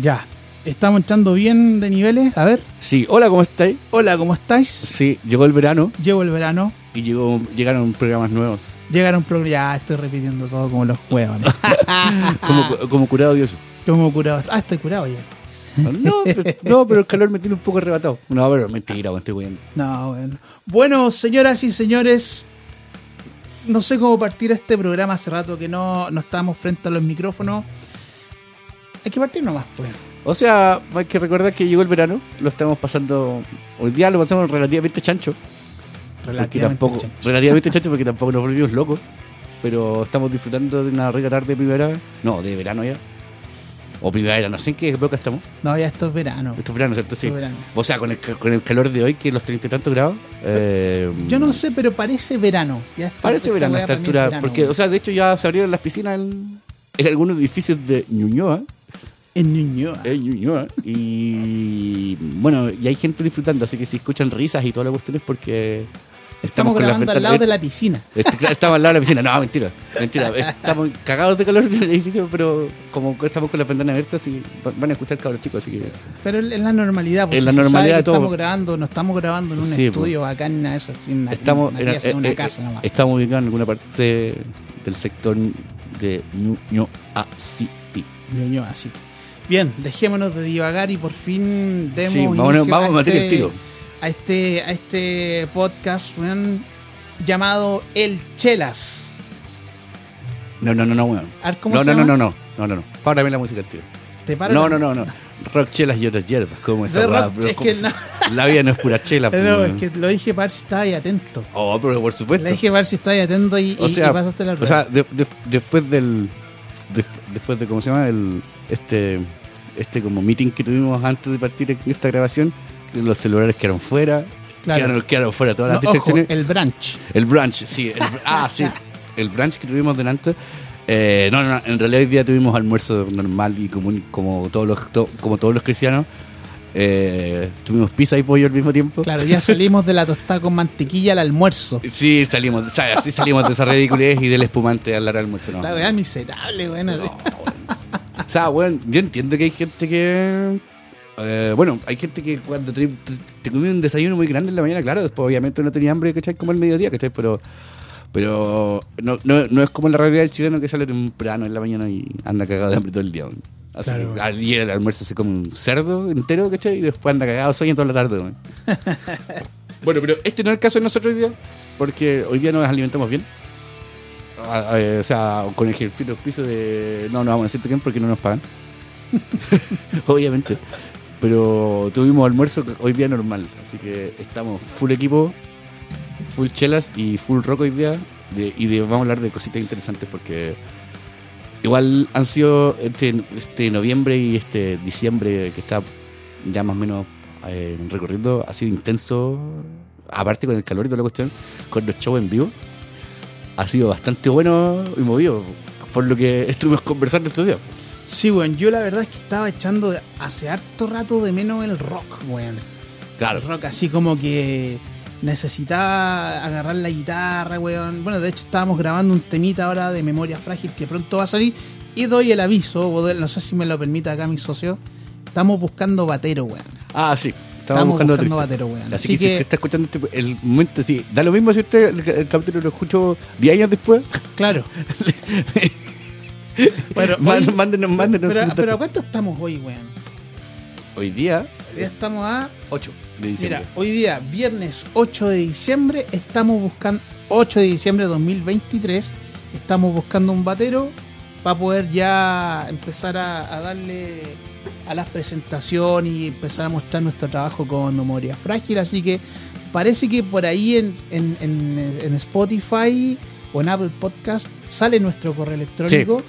Ya. Estamos entrando bien de niveles. A ver. Sí, hola, ¿cómo estáis? Hola, ¿cómo estáis? Sí, llegó el verano Llegó el verano. y llegó, llegaron programas nuevos. Llegaron programas. Ya, estoy repitiendo todo como los huevones. Como, como curado Dios. como curado. Ah, estoy curado ya. No, pero, no, pero el calor me tiene un poco arrebatado. No, pero mentira, me estoy cuidando. No, bueno. Bueno, señoras y señores, no sé cómo partir este programa. Hace rato que no, no estábamos frente a los micrófonos. Hay que partir nomás, pues. O sea, hay que recordar que llegó el verano, lo estamos pasando. Hoy día lo pasamos relativamente chancho. Relativamente tampoco, chancho. relativamente chancho porque tampoco nos volvimos locos. Pero estamos disfrutando de una rica tarde de primavera. No, de verano ya. O primavera, no sé en qué época estamos. No, ya esto es verano. Esto es verano, ¿cierto? Sí. Esto es verano. O sea, con el, con el calor de hoy, que los treinta y tantos grados. eh, Yo no sé, pero parece verano. Ya está- Parece verano a esta es altura. verano, porque, o sea, de hecho ya se abrieron las piscinas en, en algunos edificios de Ñuñoa. En Ñuñoa. en Ñuñoa, y bueno, y hay gente disfrutando, así que si escuchan risas y toda la cuestión es porque Estamos las grabando al lado de la piscina. Estamos al lado de la piscina. No, mentira. Mentira. Estamos cagados de calor en el edificio, pero como estamos con las ventanas abiertas, y van a escuchar cabros chicos, así que. Pero es la normalidad. Pues, Es si la normalidad de todo. Estamos grabando, no estamos grabando en un Sí, estudio acá ni nada de eso. en una, Estamos, una en- pieza, en una eh, eh, casa nomás. estamos ubicados en alguna parte del sector de Ñuñoa City. Ñuñoa, sí. Bien, dejémonos de divagar y por fin demos Sí, vamos a meter el este, tiro. a este a este podcast weón, llamado El Chelas. No, no, no, no, ¿cómo No, no, no, no, no, no, no, no. Párame la música al tío. ¿Te paro No, la- no, no, no. Rock, chelas y otras hierbas. ¿Cómo esa bro? es ¿Cómo que se- no. La vida no es pura chela, pues, No, es que lo dije para ver si estabas ahí atento. Oh, pero por supuesto. Le dije para ver si estabas ahí atento y, o sea, y pasaste la o rueda. sea de- de- después del de- después de cómo se llama el este este como meeting que tuvimos antes de partir en esta grabación, los celulares quedaron fuera, Claro. quedaron, quedaron fuera todas las No, ojo, distracciones. el brunch. El brunch, sí. el ah, sí. El brunch que tuvimos delante. Eh, no, no, no, en realidad hoy día tuvimos almuerzo normal y común como todos los to- como todos los cristianos. Eh, tuvimos pizza y pollo al mismo tiempo. Claro, ya salimos de la tostada con mantequilla al almuerzo. Sí, salimos, o sea, sí salimos de esa ridiculez y del espumante a la hora del almuerzo. No. La verdad miserable, bueno. O sea, bueno, yo entiendo que hay gente que. eh, bueno, hay gente que cuando te, te, te come un desayuno muy grande en la mañana, claro, después obviamente no tenía hambre, ¿cachai? Como el mediodía, ¿cachai? Pero, pero no, no, no es como la realidad del chileno que sale temprano en la mañana y anda cagado de hambre todo el día. Así Claro. que al día el almuerzo se come un cerdo entero, ¿cachai? Y después anda cagado de sueño toda la tarde. bueno, pero este no es el caso de nosotros hoy día, porque hoy día nos alimentamos bien. Ah, eh, o sea, con el piso de. No, no vamos a decirte quién porque no nos pagan. Obviamente. Pero tuvimos almuerzo hoy día normal. Así que estamos full equipo, full chelas y full rock hoy día. de- y de- vamos a hablar de cositas interesantes porque igual han sido este, este noviembre y este diciembre que está ya más o menos eh, recorriendo, ha sido intenso. Aparte con el calor y toda la cuestión, con los shows en vivo ha sido bastante bueno y movido, por lo que estuvimos conversando estos días. Sí, weón, yo la verdad es que estaba echando hace harto rato de menos el rock, weón. Claro. El rock así como que necesitaba agarrar la guitarra, weón. Bueno, de hecho estábamos grabando un temita ahora de memoria frágil que pronto va a salir. Y doy el aviso, no sé si me lo permite acá mi socio. Estamos buscando batero, weón. Ah, sí. Estamos buscando, batero, weón. Así, Así que, si usted está escuchando este- el momento, sí, da lo mismo si usted el, el capítulo lo escuchó 10 años después. Claro. Bueno, Mándenos, hoy- mándenos, mándenos pero, pero ¿a cuánto estamos hoy, weón? Hoy día, Ya estamos a 8 de diciembre. Mira, hoy día, viernes 8 de diciembre, estamos buscando, 8 de diciembre de 2023, estamos buscando un batero para poder ya empezar a, a darle a las presentaciones y empezar a mostrar nuestro trabajo con memoria frágil. Así que parece que por ahí en, en- en- en Spotify o en Apple Podcast sale nuestro correo electrónico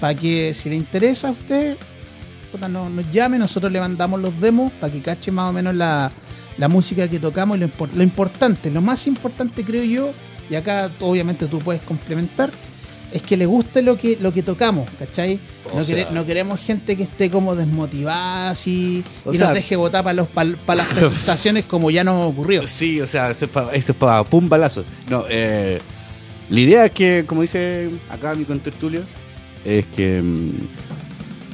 para que si le interesa a usted puta, no- nos llame, nosotros le mandamos los demos para que cache más o menos la, la música que tocamos y lo, impor- lo importante, lo más importante creo yo, y acá obviamente tú puedes complementar, es que le guste lo que, lo que tocamos, ¿cachai? No, sea- quere- no queremos gente que esté como desmotivada así y sea- nos deje votar para los para las presentaciones como ya nos ocurrió. Sí, o sea, eso es para es pa pum balazo. No, eh, la idea es que, como dice acá mi contertulio, es que mm,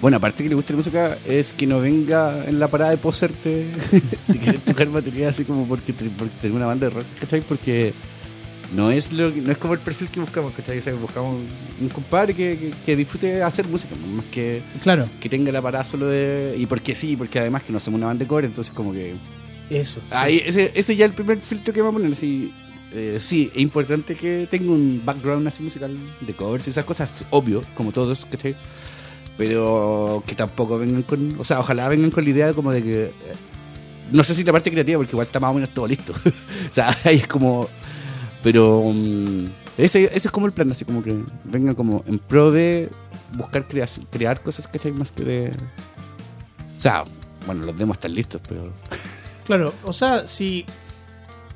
Bueno, aparte que le gusta la música es que no venga en la parada de poserte y querer tocar batería así como porque, te- porque tengo una banda de rock, ¿cachai? Porque no es lo no es como el perfil que buscamos, ¿cachai? O sea, buscamos un compadre que, que, que disfrute hacer música, más que, Claro, que tenga la parada solo de... Y porque sí, porque además que no somos una banda de cover, entonces como que... eso. sí. Ahí, ese, ese ya es el primer filtro que vamos a poner, así... eh, sí, es importante que tenga un background así musical de covers y esas cosas, obvio, como todos, ¿cachai? Pero que tampoco vengan con. O sea, ojalá vengan con la idea como de que. eh, No sé si la parte creativa, porque igual está más o menos todo listo. o sea, ahí es como. Pero. mm, ese, ese es como el plan, así como que vengan como en pro de buscar crea- crear cosas, ¿cachai? Más que de. O sea, bueno, los demos están listos, pero. Claro, o sea, si,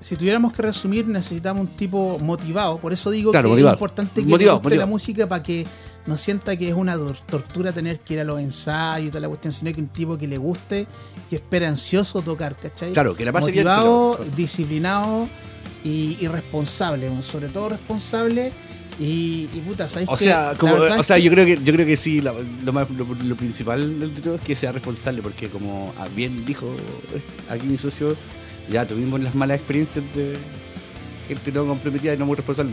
si tuviéramos que resumir, necesitamos un tipo motivado. Por eso digo Claro, que motivado. es importante que Motivado, le guste la motivado. música para que no sienta que es una tor- tortura tener que ir a los ensayos y toda la cuestión, sino que un tipo que le guste, que espera ansioso tocar, ¿cachai? Claro, que la pase bien, Motivado, disciplinado y, y responsable, sobre todo responsable. Y, y puta, ¿sabéis O que sea, como, o sea yo creo que yo creo que sí, la- lo, más, lo, lo principal de todo es que sea responsable, porque como ah, bien dijo aquí mi socio, ya tuvimos las malas experiencias de gente no comprometida y no muy responsable.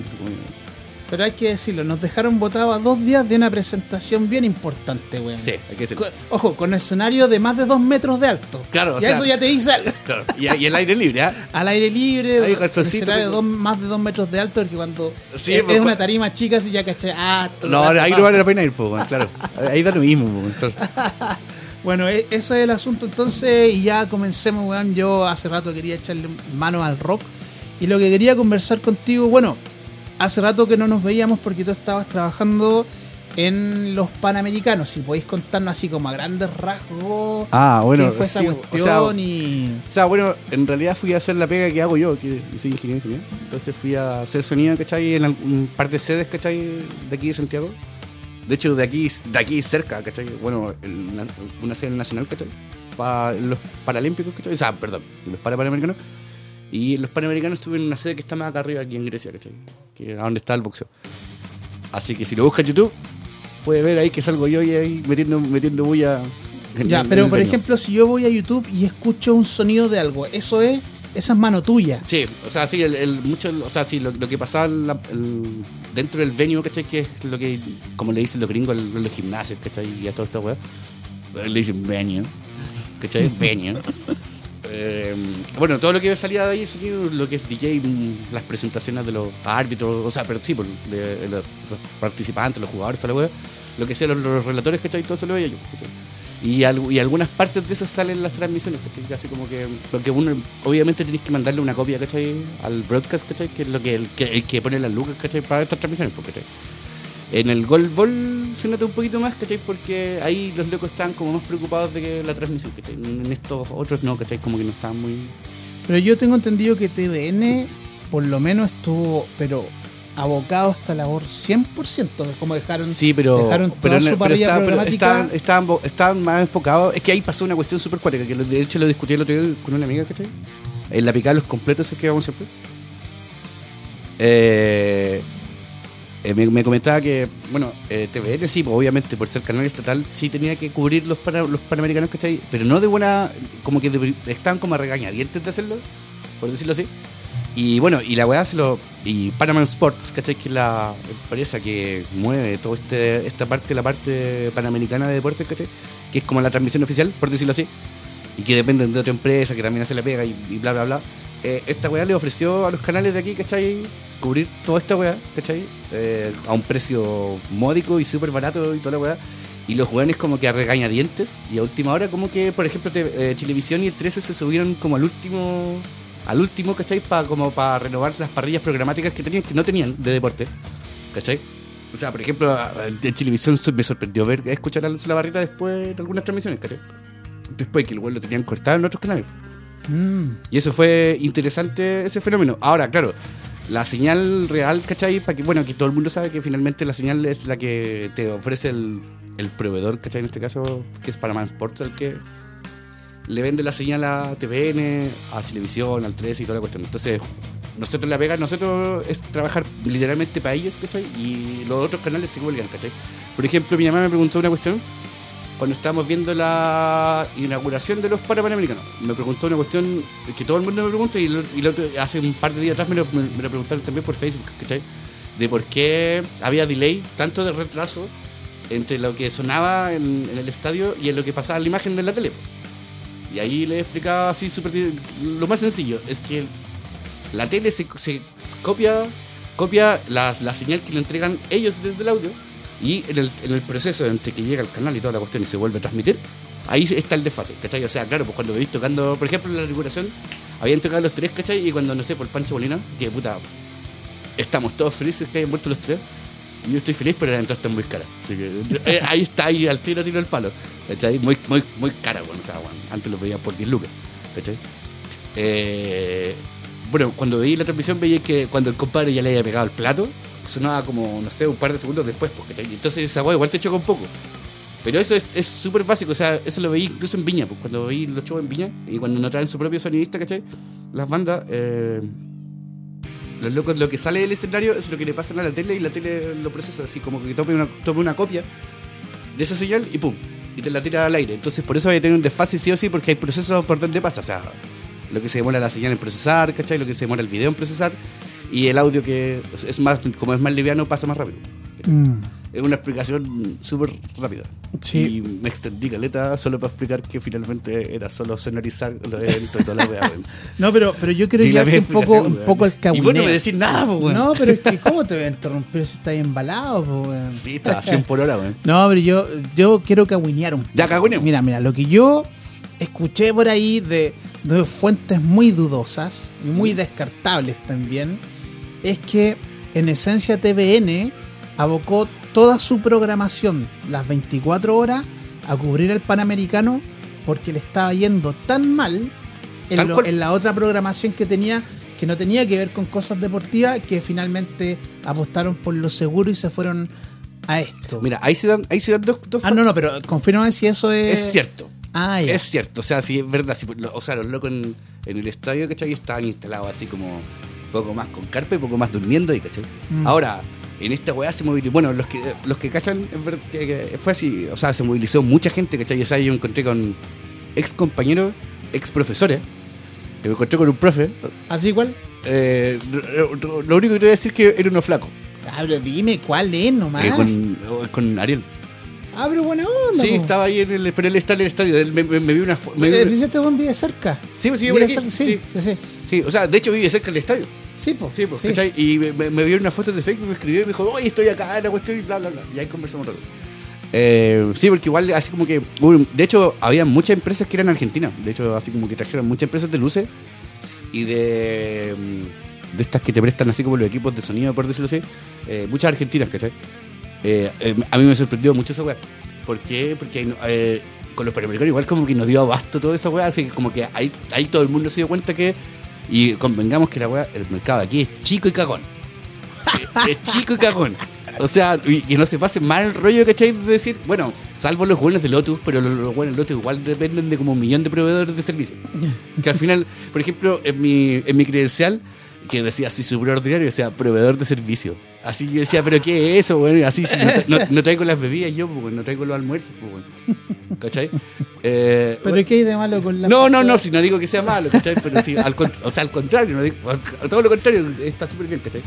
Pero hay que decirlo, nos dejaron votados a dos días de una presentación bien importante, weón. sí, hay que decirlo. Ojo, con escenario de más de dos metros de alto. Claro, o ya sea- eso ya te dice algo. Claro, y, y el aire libre, ¿ah? Al aire libre, con calzoncito, escenario de como- dos- más de dos metros de alto, porque cuando Sí, es, pues, es una tarima chica, si ya caché. Ah, todo No, ahí ah. no vale la pena ir, pues, claro. Ahí da lo mismo, pues, claro. Bueno, e- ese es el asunto entonces, y ya comencemos, weón. Yo hace rato quería echarle mano al rock, y lo que quería conversar contigo, bueno, hace rato que no nos veíamos porque tú estabas trabajando en los Panamericanos. Si podéis contarnos así como a grandes rasgos. Ah, bueno, qué fue esa sí, o cuestión sea, y. O sea, bueno, en realidad fui a hacer la pega que hago yo, que soy ingeniero de sonido. Entonces fui a hacer sonido, ¿cachai? En un par de sedes, ¿cachai? De aquí de Santiago. De hecho, de aquí, de aquí cerca, ¿cachai? Bueno, una sede nacional, ¿cachai? Para los Paralímpicos, ¿cachai? O sea, perdón, los Parapanamericanos. Y los Panamericanos estuve en una sede que está más acá arriba, aquí en Grecia, ¿cachai? Que es donde está el boxeo. Así que si lo buscas en YouTube, puedes ver ahí que salgo yo y ahí metiendo, metiendo bulla. Ya, pero por ejemplo, si yo voy a YouTube y escucho un sonido de algo, eso es. Esa es mano tuya. Sí, o sea, sí, el, el- mucho, o sea, sí, lo, lo que pasaba la- el- dentro del venue, ¿cachai? Que es lo que, como le dicen los gringos, los gimnasios, ¿cachai? Y a toda esta weá. Le dicen venue, ¿cachai? venue. Eh, bueno, todo lo que salía de ahí, sonido, lo que es DJ, las presentaciones de los árbitros, o sea, pero sí, por- de, de los, los participantes, los jugadores, toda la weá. Lo que sea, los, los relatores, ¿cachai? Todo eso lo veía yo, ¿cachai? Y, al- y algunas partes de esas salen en las transmisiones, ¿cachai? Así como que. Porque uno, obviamente, tenéis que mandarle una copia, ¿cachai? Al broadcast, ¿cachai? Que es lo que el que, el que pone las lucas, ¿cachai? Para estas transmisiones, pues, ¿cachai? En el Gold Ball se nota un poquito más, ¿cachai? Porque ahí los locos están como más preocupados de que la transmisión, ¿cachai? En estos otros no, ¿cachai? Como que no están muy. Pero yo tengo entendido que TVN por lo menos estuvo, pero abocado a esta labor 100%, como dejaron, Sí, pero. dejaron toda pero, su pero parrilla estaban, pero estaban, estaban, más enfocados. Es que ahí pasó una cuestión súper cuática, que de hecho lo discutí el otro día con una amiga, ¿cachai? En la picada de los completos, es que vamos siempre. Eh, eh, me, me comentaba que, bueno, eh, TVN sí, pues, obviamente, por ser canal estatal, sí tenía que cubrir los, pana- los panamericanos, ¿cachai? Pero no de buena. Como que de- estaban como a regañadientes de hacerlo, por decirlo así. Y bueno, y la weá se lo. Y Panamá Sports, ¿cachai? Que es la empresa que mueve toda este, esta parte, la parte panamericana de deportes, ¿cachai? Que es como la transmisión oficial, por decirlo así. Y que dependen de otra empresa que también hace la pega y, bla, bla, bla. Eh, esta weá le ofreció a los canales de aquí, ¿cachai? Cubrir toda esta weá, ¿cachai? Eh, a un precio módico y súper barato y toda la weá. Y los weones como que a regañadientes. Y a última hora como que, por ejemplo, te- eh, Chilevisión y el 13 se subieron como al último al último, ¿cachai? Pa, como para renovar las parrillas programáticas que tenían, que no tenían de deporte, ¿cachai? O sea, por ejemplo, de Chilevisión me sorprendió ver, escuchar a la barrita después de algunas transmisiones, ¿cachai? Después que el weón lo tenían cortado en otros canales. Mm, Y eso fue interesante, ese fenómeno. Ahora, claro, la señal real, ¿cachai? Para que, bueno, que todo el mundo sabe que finalmente la señal es la que te ofrece el, el proveedor, ¿cachai? En este caso, que es Panamá Sports, el que le vende la señal a TVN, a Televisión, al 13 y toda la cuestión. Entonces, nosotros la pega, nosotros es trabajar literalmente para ellos, ¿cachai? Y los otros canales se cuelgan, ¿cachai? Por ejemplo, mi mamá me preguntó una cuestión cuando estábamos viendo la inauguración de los Panamericanos. Me preguntó una cuestión que todo el mundo me pregunta y, lo- y hace un par de días atrás me lo, preguntaron también por Facebook, ¿cachai? De por qué había delay, tanto de retraso entre lo que sonaba en, en el estadio y en lo que pasaba en la imagen de la tele. Y ahí le explicaba así súper... Lo más sencillo es que la tele se, copia, copia la, la señal que le entregan ellos desde el audio y en el, en el proceso entre que llega al canal y toda la cuestión y se vuelve a transmitir, ahí está el desfase, ¿cachai? O sea, claro, pues cuando veis tocando, por ejemplo, la inauguración, habían tocado los tres, ¿cachai? Y cuando, no sé, por Pancho Molina, que puta, estamos todos felices que hayan vuelto los tres. Yo estoy feliz, pero la entrada está muy cara. Así que eh, ahí está, ahí al tiro, tiro el palo. ¿Cachai? Muy, muy, muy cara, bueno, o sea, antes lo veía por 10 lucas. ¿Cachai? Eh, bueno, cuando veí la transmisión veía que cuando el compadre ya le había pegado el plato, sonaba como, no sé, un par de segundos después. Y Entonces esa igual te choca un poco. Pero eso es- es súper básico, o sea, eso lo veí incluso en Viña, pues, cuando veí los shows en Viña y cuando no traen su propio sonidista, ¿cachai? Las bandas, eh, los locos, lo que sale del escenario es lo que le pasa a la tele y la tele lo procesa, así como que tome una, tome una copia de esa señal y pum, y te la tira al aire. Entonces por eso hay que tener un desfase sí o sí, porque hay procesos por donde pasa, o sea, lo que se demora la señal en procesar, ¿cachai? Lo que se demora el video en procesar y el audio que es- más, como es más liviano, pasa más rápido. Mm. Es una explicación súper rápida. Sí. Y me extendí caleta solo para explicar que finalmente era solo sonorizar los eventos y toda la weá. No, pero, pero yo quiero llevarte un poco, un poco al Y cabineo. vos no me decís nada, po, weón. No, pero es que, ¿cómo te voy a interrumpir si estás embalado, po, weón? Sí, está a 100 por hora, weón. No, pero yo, yo quiero caguinear un poco. Ya, caguineamos. Mira, mira, lo que yo escuché por ahí de, de fuentes muy dudosas y muy descartables también, es que en esencia TVN abocó toda su programación, las 24 horas, a cubrir el Panamericano porque le estaba yendo tan mal en, lo- la otra programación que tenía que no tenía que ver con cosas deportivas que finalmente apostaron por lo seguro y se fueron a esto. Mira, ahí se dan, ahí se dan dos, dos Ah, no, no, pero confírmame si eso es. Es cierto. Ah, ya. Es cierto, o sea, sí, es verdad. sí, o sea, los locos en, en el estadio, ¿cachai? Estaban instalados así como poco más con carpa y poco más durmiendo ahí, ¿cachai? Mm. Ahora, en esta weá se movilizó. Bueno, los que, los que cachan, fue así. O sea, se movilizó mucha gente, ¿cachai? O sea, yo encontré con ex compañeros, ex profesores. Me encontré con un profe. ¿Así igual? eh, lo, lo único que te voy a decir es que era uno flaco. Ah, pero dime cuál es nomás. eh, con, con Ariel. Ah, pero buena onda. Sí, po. estaba ahí en el, pero él está en el estadio. Él me, me, me vio una. me Eh, Dice este buen vive cerca. Sí, pues sí, Vive cerca, sí, sí. sí, sí. Sí, o sea, de hecho vive cerca del estadio. Sí, pues. Sí, pues, ¿cachai? Y me, me, me vio una foto de Facebook, me escribió y me dijo, oye, estoy acá en la cuestión y bla, bla, bla. Y ahí conversamos un rato. Eh, sí, porque igual así como que... de hecho, había muchas empresas que eran argentinas. De hecho, así como que trajeron muchas empresas de luces y de... mm, De estas que te prestan así como los equipos de sonido, por decirlo así. eh, muchas argentinas, ¿cachai? Eh, eh, a mí me sorprendió mucho esa weá. ¿Por qué? Porque eh, con los panamericanos igual como que nos dio abasto toda esa weá. Así que como que ahí, ahí todo el mundo se dio cuenta que... Y convengamos que la weá, el mercado aquí es chico y cagón. es, es chico y cagón. O sea, y que no se pase mal el rollo, ¿cachai? De decir, bueno, salvo los buenos de Lotus, pero los, los buenos de Lotus igual dependen de como un millón de proveedores de servicios. Que al final, por ejemplo, en mi, en mi credencial, que decía así súper ordinario, decía proveedor de servicio. Así yo decía, pero ¿qué es eso, güey? Así si no, tra- no, no traigo las bebidas yo, pues, no traigo los almuerzos, pues. ¿Cachai? Eh, Pero ¿qué hay de malo con la. no, no, no, si no digo que sea malo, ¿cachai? Pero sí, al, o sea, al contrario, no digo, todo lo contrario, está súper bien, ¿cachai?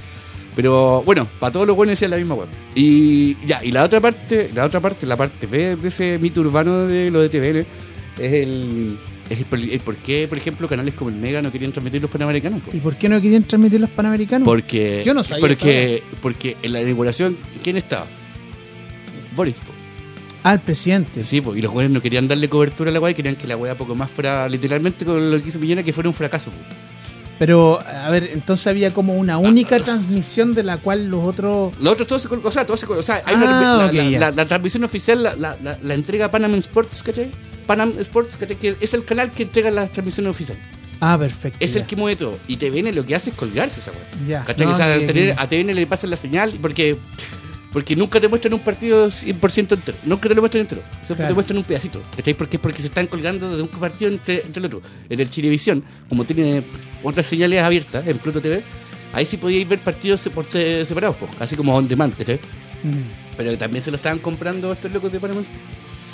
Pero bueno, para todos los buenos decía la misma web. Y ya, y la otra parte, la otra parte, la parte B de ese mito urbano de lo de TVN es el, es el, por- qué, por ejemplo, canales como el Mega no querían transmitir los panamericanos. ¿Y por qué no querían transmitir los panamericanos? Porque, Yo no sabía porque, porque en la inauguración, ¿quién estaba? Boris. po. Ah, el presidente. Sí, po, y los buenos no querían darle cobertura a la weá y querían que la weá poco más fuera, literalmente con lo que hizo Millena, que fuera un fracaso. po. Pero, a ver, entonces había como una única transmisión de la cual los otros. Los otros todos se o sea, todos se o sea, hay Ah, una, la, ok, la- ya. la- la transmisión oficial la, la, entrega Panam Sports, ¿cachai? Panam Sports, ¿cachai? Que es el canal que entrega la transmisión oficial. Ah, perfecto. Es ya. el que mueve todo. Y TVN lo que hace es colgarse esa weá. Ya. ¿Cachai? No, o sea, que- a TVN, a TVN le pasan la señal porque, porque nunca te muestran un partido 100% entero. Nunca te lo muestran entero. Siempre Claro. te muestran un pedacito. ¿Cachai? Porque, porque se están colgando de un partido entre, entre el otro. En el Chilevisión, como tiene otras señales abiertas en Pluto TV, ahí sí podíais ver partidos por se- separados, po, así como on demand, ¿cachai? Mm. Pero también se lo estaban comprando estos locos de Panamá.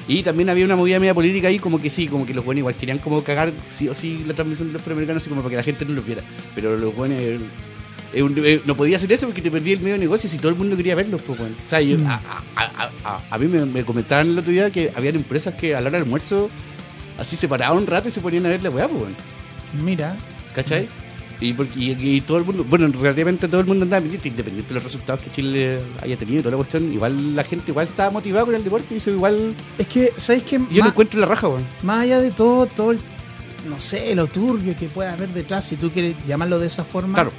Y también había una movida media política ahí, como que sí, como que los buenos igual querían como cagar sí o sí la transmisión de los afroamericanos, así como para que la gente no los viera. Pero los buenos eh, eh, no podía hacer eso porque te perdía el medio de negocio si todo el mundo quería verlos, pues bueno. O sea, yo- a, a- a- a- a mí me, me comentaban el otro día que habían empresas que a la hora del almuerzo así se paraban un rato y se ponían a ver la weá, pues bueno. Mira. ¿Cachai? Y, porque, y, y todo el mundo, bueno, relativamente todo el mundo andaba pendiente, independiente de los resultados que Chile haya tenido y toda la cuestión, igual la gente igual estaba motivada con el deporte y eso igual Es que, ¿sabes qué? yo Más- encuentro en la raja, weón. Más allá de todo, todo el, no sé, lo turbio que pueda haber detrás, si tú quieres llamarlo de esa forma, Claro.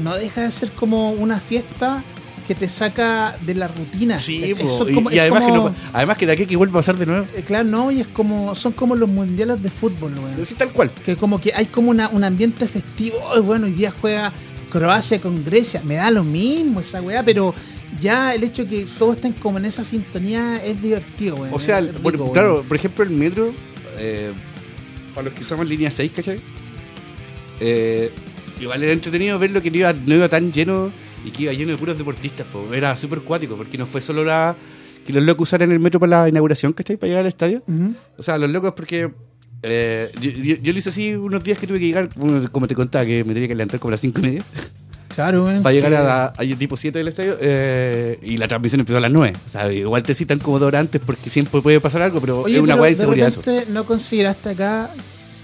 No deja de ser como una fiesta que te saca de la rutina. Sí, Es- son y, como- y es además, como- que no, además que de aquí que vuelva a pasar de nuevo. eh, Claro, no, y es como, son como los mundiales de fútbol, weón. Así tal cual. Que como que hay como una, un ambiente festivo, Ay, bueno, hoy día juega Croacia con Grecia, me da lo mismo esa weá, pero ya el hecho que todos estén como en esa sintonía es divertido, weón. O sea, es rico, weón. claro, por ejemplo, el metro, eh, para los que usamos línea 6, ¿cachai? Eh, igual era entretenido verlo que no iba, no iba tan lleno y que iba lleno de puros deportistas, po. era súper cuático, porque no fue solo la que los locos usaran el metro para la inauguración, ¿cachai? Para llegar al estadio. O sea, los locos porque eh, yo, yo- yo lo hice así unos días que tuve que llegar, como te contaba, que me tenía que levantar como a las 5 y media. Claro, weón. para llegar a, tipo 7 del estadio eh, y la transmisión empezó a las 9. O sea, igual te citan como dos horas antes porque siempre puede pasar algo, pero Oye, es una guay de seguridad eso. ¿No consideraste acá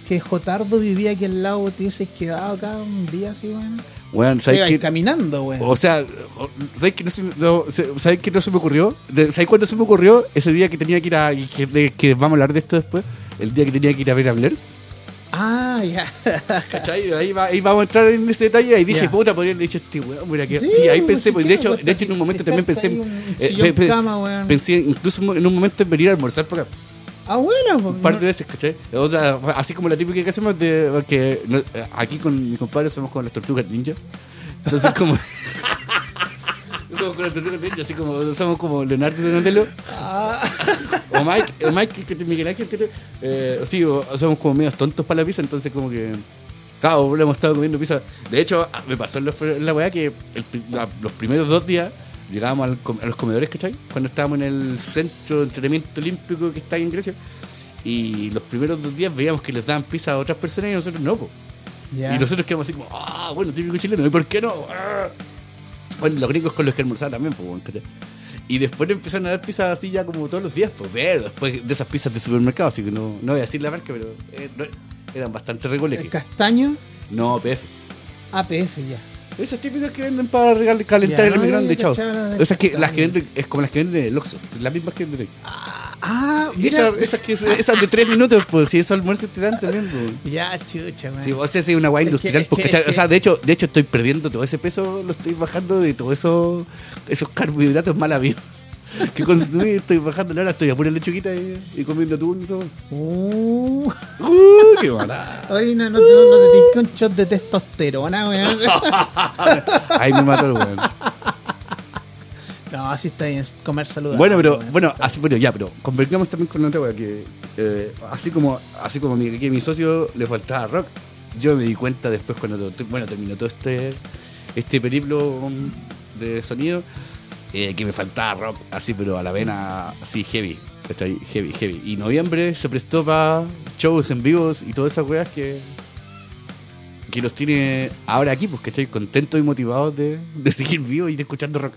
que Jotardo vivía aquí al lado, te hubieses quedado acá un día así, weón? Weón, caminando, weón. O sea, ¿sabes qué no se, no, ¿sabes qué no se me ocurrió? ¿Sabes cuándo se me ocurrió? Ese día que tenía que ir a. que, que vamos a hablar de esto después. El día que tenía que ir a ver a Blair. Ah, ya. ¿Cachai? Ahí, va- ahí vamos a entrar en ese detalle. Y dije, puta, podría haber dicho este weón. Mira que, Sí, sí, ahí pues, pensé. si pues, de, hecho, pues, de hecho, en un momento también pensé. en- eh, cama, pensé incluso en un momento en venir a almorzar por acá. Ah, bueno, pues, Un par de veces, ¿cachai? O sea, así como la típica que hacemos de que no- aquí con mi compadre somos con las tortugas ninja. Entonces como somos con las tortugas ninja, así como somos como Leonardo Donatello. o Mike, o Mike Miguel Ángel que te, eh, sí, o, somos como medios tontos para la pizza, entonces como que Claro, hemos estado comiendo pizza. De hecho, ah, me pasó en, la weá que el la- los primeros dos días llegábamos al com- a los comedores, ¿cachai? Cuando estábamos en el centro de entrenamiento olímpico que está ahí en Grecia. Y los primeros dos días veíamos que les daban pizza a otras personas y nosotros no, po. Y nosotros quedamos así como, ah, bueno, típico chileno, ¿y por qué no? Ah. Bueno, los gringos con los que almorzaba también, pues, ¿cachai? Y después empezaron a dar pizza así ya como todos los días, pues, pero después de esas pizzas de supermercado, así que no, no voy a decir la marca, pero eh, no- eran bastante El recolejes. castaño, No, PF. APF ya. Esas típicas que venden para calentar el yo chao. Esas que, las que venden, es como las que venden en el Oxxo, las mismas que venden. Ah, mira. Esas, esas, que, esas de tres minutos, pues, si esos almuerzos te dan también, pues. Ya, chucha, man. Sí, o sea, sí, una guay Es que- industrial. es porque, que- es o sea, de hecho, de hecho estoy perdiendo todo ese peso, lo estoy bajando de todos esos, esos carbohidratos mal habidos que consumí. Estoy bajando ahora, estoy a pura lechuguita y, y comiendo atún y. Uh. ¡Uh, qué mala! Oye, no, no, no, no te un shot de testosterona, weón. Ahí me mató el weón. no, así está bien, comer saludable. Bueno, pero, weón, bueno, así, bueno, ya, pero convergamos también con la otra wea que eh, así como, así como mi, que a mi socio le faltaba rock, yo me di cuenta después cuando bueno, terminó todo este, este periplo um, de sonido, eh, que me faltaba rock, así, pero a la vena, así heavy. ¿cachai? Heavy, heavy. Y noviembre se prestó para shows en vivos y todas esas weas que, que los tiene ahora aquí, pues que estoy contento y motivado de, de seguir vivo y de escuchando rock.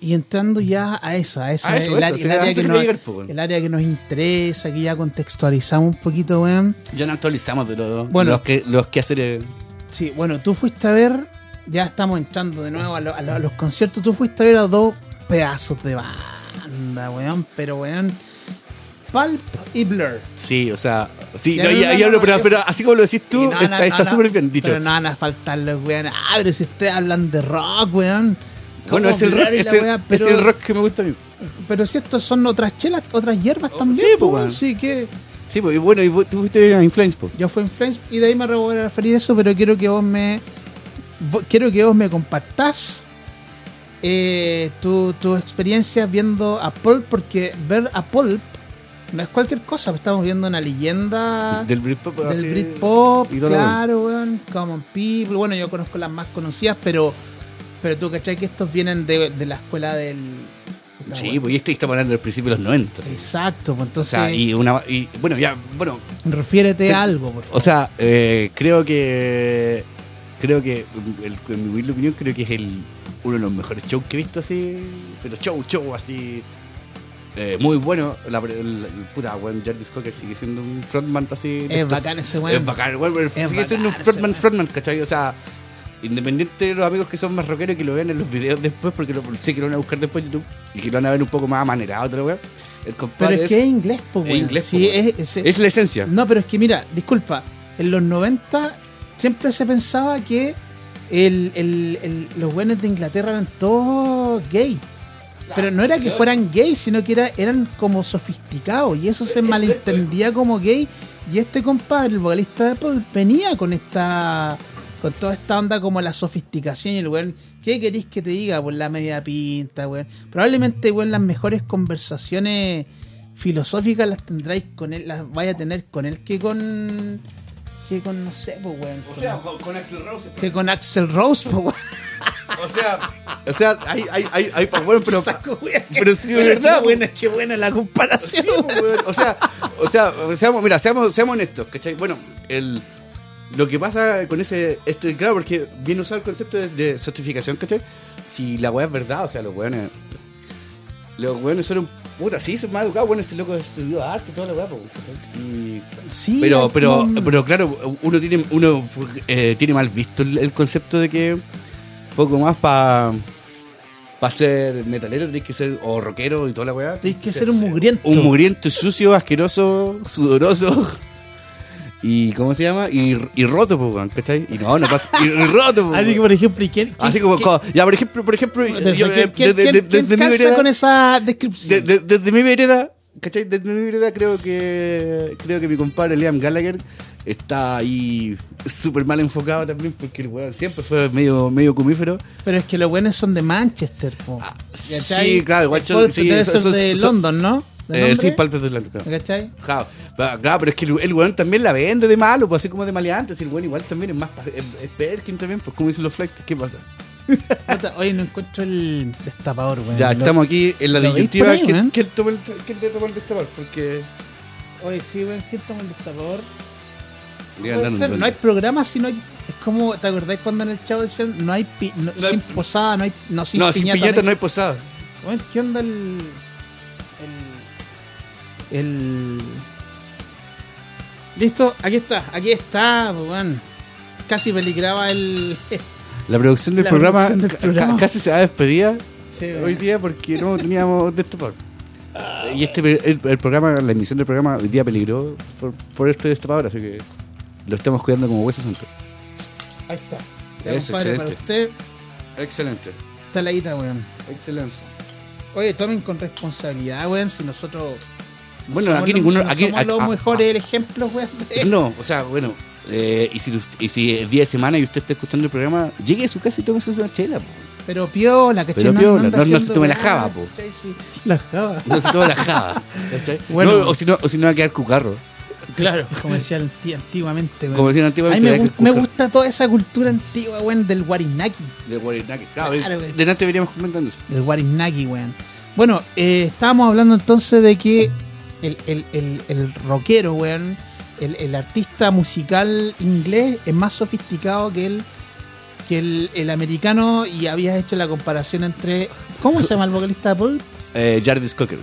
Y entrando ya a esa, a esa, A eso, el, eso, área- el que nos, llegar, po, weón. el área que nos interesa, que ya contextualizamos un poquito, weón. Ya no actualizamos de los, Bueno. los que los que hacer Sí, bueno, tú fuiste a ver, ya estamos entrando de nuevo a, lo- a lo- a los conciertos, tú fuiste a ver a dos pedazos de banda, weón, pero weón, Pulp y Blur. Sí, o sea, sí, Ya, no, ya, ya, no, no, pero, así como lo decís tú, está súper bien dicho. Pero no van a faltar los weón. Ah, pero si ustedes hablan de rock, weón. bueno, ¿Cómo es el, rock, es, el, es pero, el rock que me gusta a mí. Pero si estos son otras chelas, otras hierbas Oh, también, sí, weón. weón. Sí, que Sí, pues, y bueno, y vos- tú fuiste a Inflames, yo fui en Flames y de ahí me voy a referir a eso, pero quiero que vos me quiero que vos me compartás eh, tu, tu experiencia viendo a Pulp, porque ver a Pulp no es cualquier cosa, estamos viendo una leyenda Del Britpop. del Britpop, claro, weón, Common People, bueno, yo conozco las más conocidas, pero pero tú cachai que estos vienen de, de la escuela del 90. Sí, pues y este estamos hablando del principio de los 90. sí. Exacto, pues O entonces sea, y una. Y, bueno, ya, bueno, refiérete a algo, por favor. O sea, eh, creo que. Creo que, el- en mi opinión, creo que es el, uno de los mejores shows que he visto así. Pero show, show, así. eh, muy bueno. La, el, el- puta, weón, Jardis Cocker sigue siendo un frontman así. es estos- bacán ese weón. Es bacán, weón, pero sigue siendo un frontman, frontman, ¿cachai? O sea, independiente de los amigos que son más rockeros y que lo vean en los videos después, porque lo, sé que lo van a buscar después en YouTube y que lo van a ver un poco más amanerado, otra weón. El Pero compadre es que es inglés, es weón. inglés, Sí, po, weón. es- es- es la esencia. No, pero es que mira, disculpa, en los 90 siempre se pensaba que el, el- el- los buenos de Inglaterra eran todos gay. Pero no era que fueran gays, sino que era, eran como sofisticados y eso se malentendía como gay. Y este compadre, el vocalista de Pulp, venía con esta con toda esta onda como la sofisticación y el weón, ¿qué queréis que te diga? Pues la media pinta, weón. Probablemente, weón, las mejores conversaciones filosóficas las tendráis con él, las vaya a tener con él que con que con no sé, pues weón. con- con, con Axel Rose. que con Axel Rose, pues weón. O sea, o sea, hay, hay, hay, hay bueno, pero, Saco, pero sí, de verdad, Qué buena, qué buena la comparación. Sí, pues. O sea, o sea, seamos, mira, seamos, seamos honestos, ¿cachai? Bueno, el, lo que pasa con ese, este, claro, porque viene usado el concepto de, de certificación, ¿cachai? Si la weá es verdad, o sea, los weones, los weones son un puta, sí, son más educados, bueno, este loco estudió arte y toda la weá, pues. Y, Sí, pero, es pero, como- pero claro, uno tiene, uno eh, tiene mal visto el, el concepto de que poco más para para ser metalero tenés que ser o rockero y toda la weá. Tienes que ser un mugriento. Un mugriento sucio, asqueroso, sudoroso. Y ¿cómo se llama? Y, y roto, pues, weón, ¿cachai? Y no, no pasa. Y, roto, pues, Así que, por ejemplo, ¿y quién, Así como, quién- ya, por ejemplo, por ejemplo, Desde- yo, ¿quién- eh, quién- desde- quién- desde quién mi vereda- con esa descripción? de- de- desde mi vereda, ¿cachai? Desde mi vereda creo que creo que mi compadre Liam Gallagher está ahí súper mal enfocado también porque el weón siempre fue medio, medio comífero. Pero es que los buenos son de Manchester, po. Ah, sí, claro, Pulp sí, eso- de eso- London, ¿no? ¿De Eh, sí, palpes de la claro. ¿Cachai? Claro, pero, es que el, el weón también la vende de malo, pues así como de maleante. Si el weón igual también es más. Es, es Perkin también, pues como dicen los flights, ¿qué pasa? Oye, no encuentro el destapador, weón. ya, Lo- estamos aquí en la ¿lo veis disyuntiva. por ahí, ¿Quién, toma el, el destapador? Porque. Oye, sí, weón, ¿quién toma el destapador? No, puede ser, hay programa si no hay. Es como, ¿te acordás cuando en el chavo decían no hay pi- no- No hay- sin posada, no hay. No, sin no, sin piñata. piñata no no hay posada. Weón, ¿qué onda el. El. Listo, aquí está, aquí está, weón. Casi peligraba el. La producción del La programa, producción del ca- programa. ca- casi se va a despedir Sí, hoy día porque no teníamos destapador. Y este el, el programa, la emisión del programa hoy día peligró por, por este destapador, así que lo estamos cuidando como hueso santo. Ahí está. Eso, compadre, para excelente. usted, Excelente. está la guita, weón. Excelencia. Oye, tomen con responsabilidad, weón, si nosotros. No Bueno, somos aquí los- ninguno- no aquí- somos aquí- los ah, mejores ejemplos, weón. de- No, o sea, bueno, eh, y, si, y si el día de semana y usted está escuchando el programa, llegue a su casa y tómese una chela. po. Pero piola, ¿cachai? Pero piola, no- no se tome la java, po. Sí, La java. No se toma la java. ¿cachai? Bueno. No, o si no, o si no va a quedar cucarro. Claro, como decía anti- antiguamente, weón. Como decían A antiguamente, mí me, gu- gusta toda esa cultura antigua, weón, del Warinaki. De Guarinaki. Claro, Claro, delante veníamos comentando eso. Del Warinaki, weón. Bueno, eh, estábamos hablando entonces de que el, el, el, el rockero, weón, el, el artista musical inglés es más sofisticado que el, que el, americano y habías hecho la comparación entre... ¿Cómo se llama el vocalista de Pulp? Eh, Jarvis Cocker.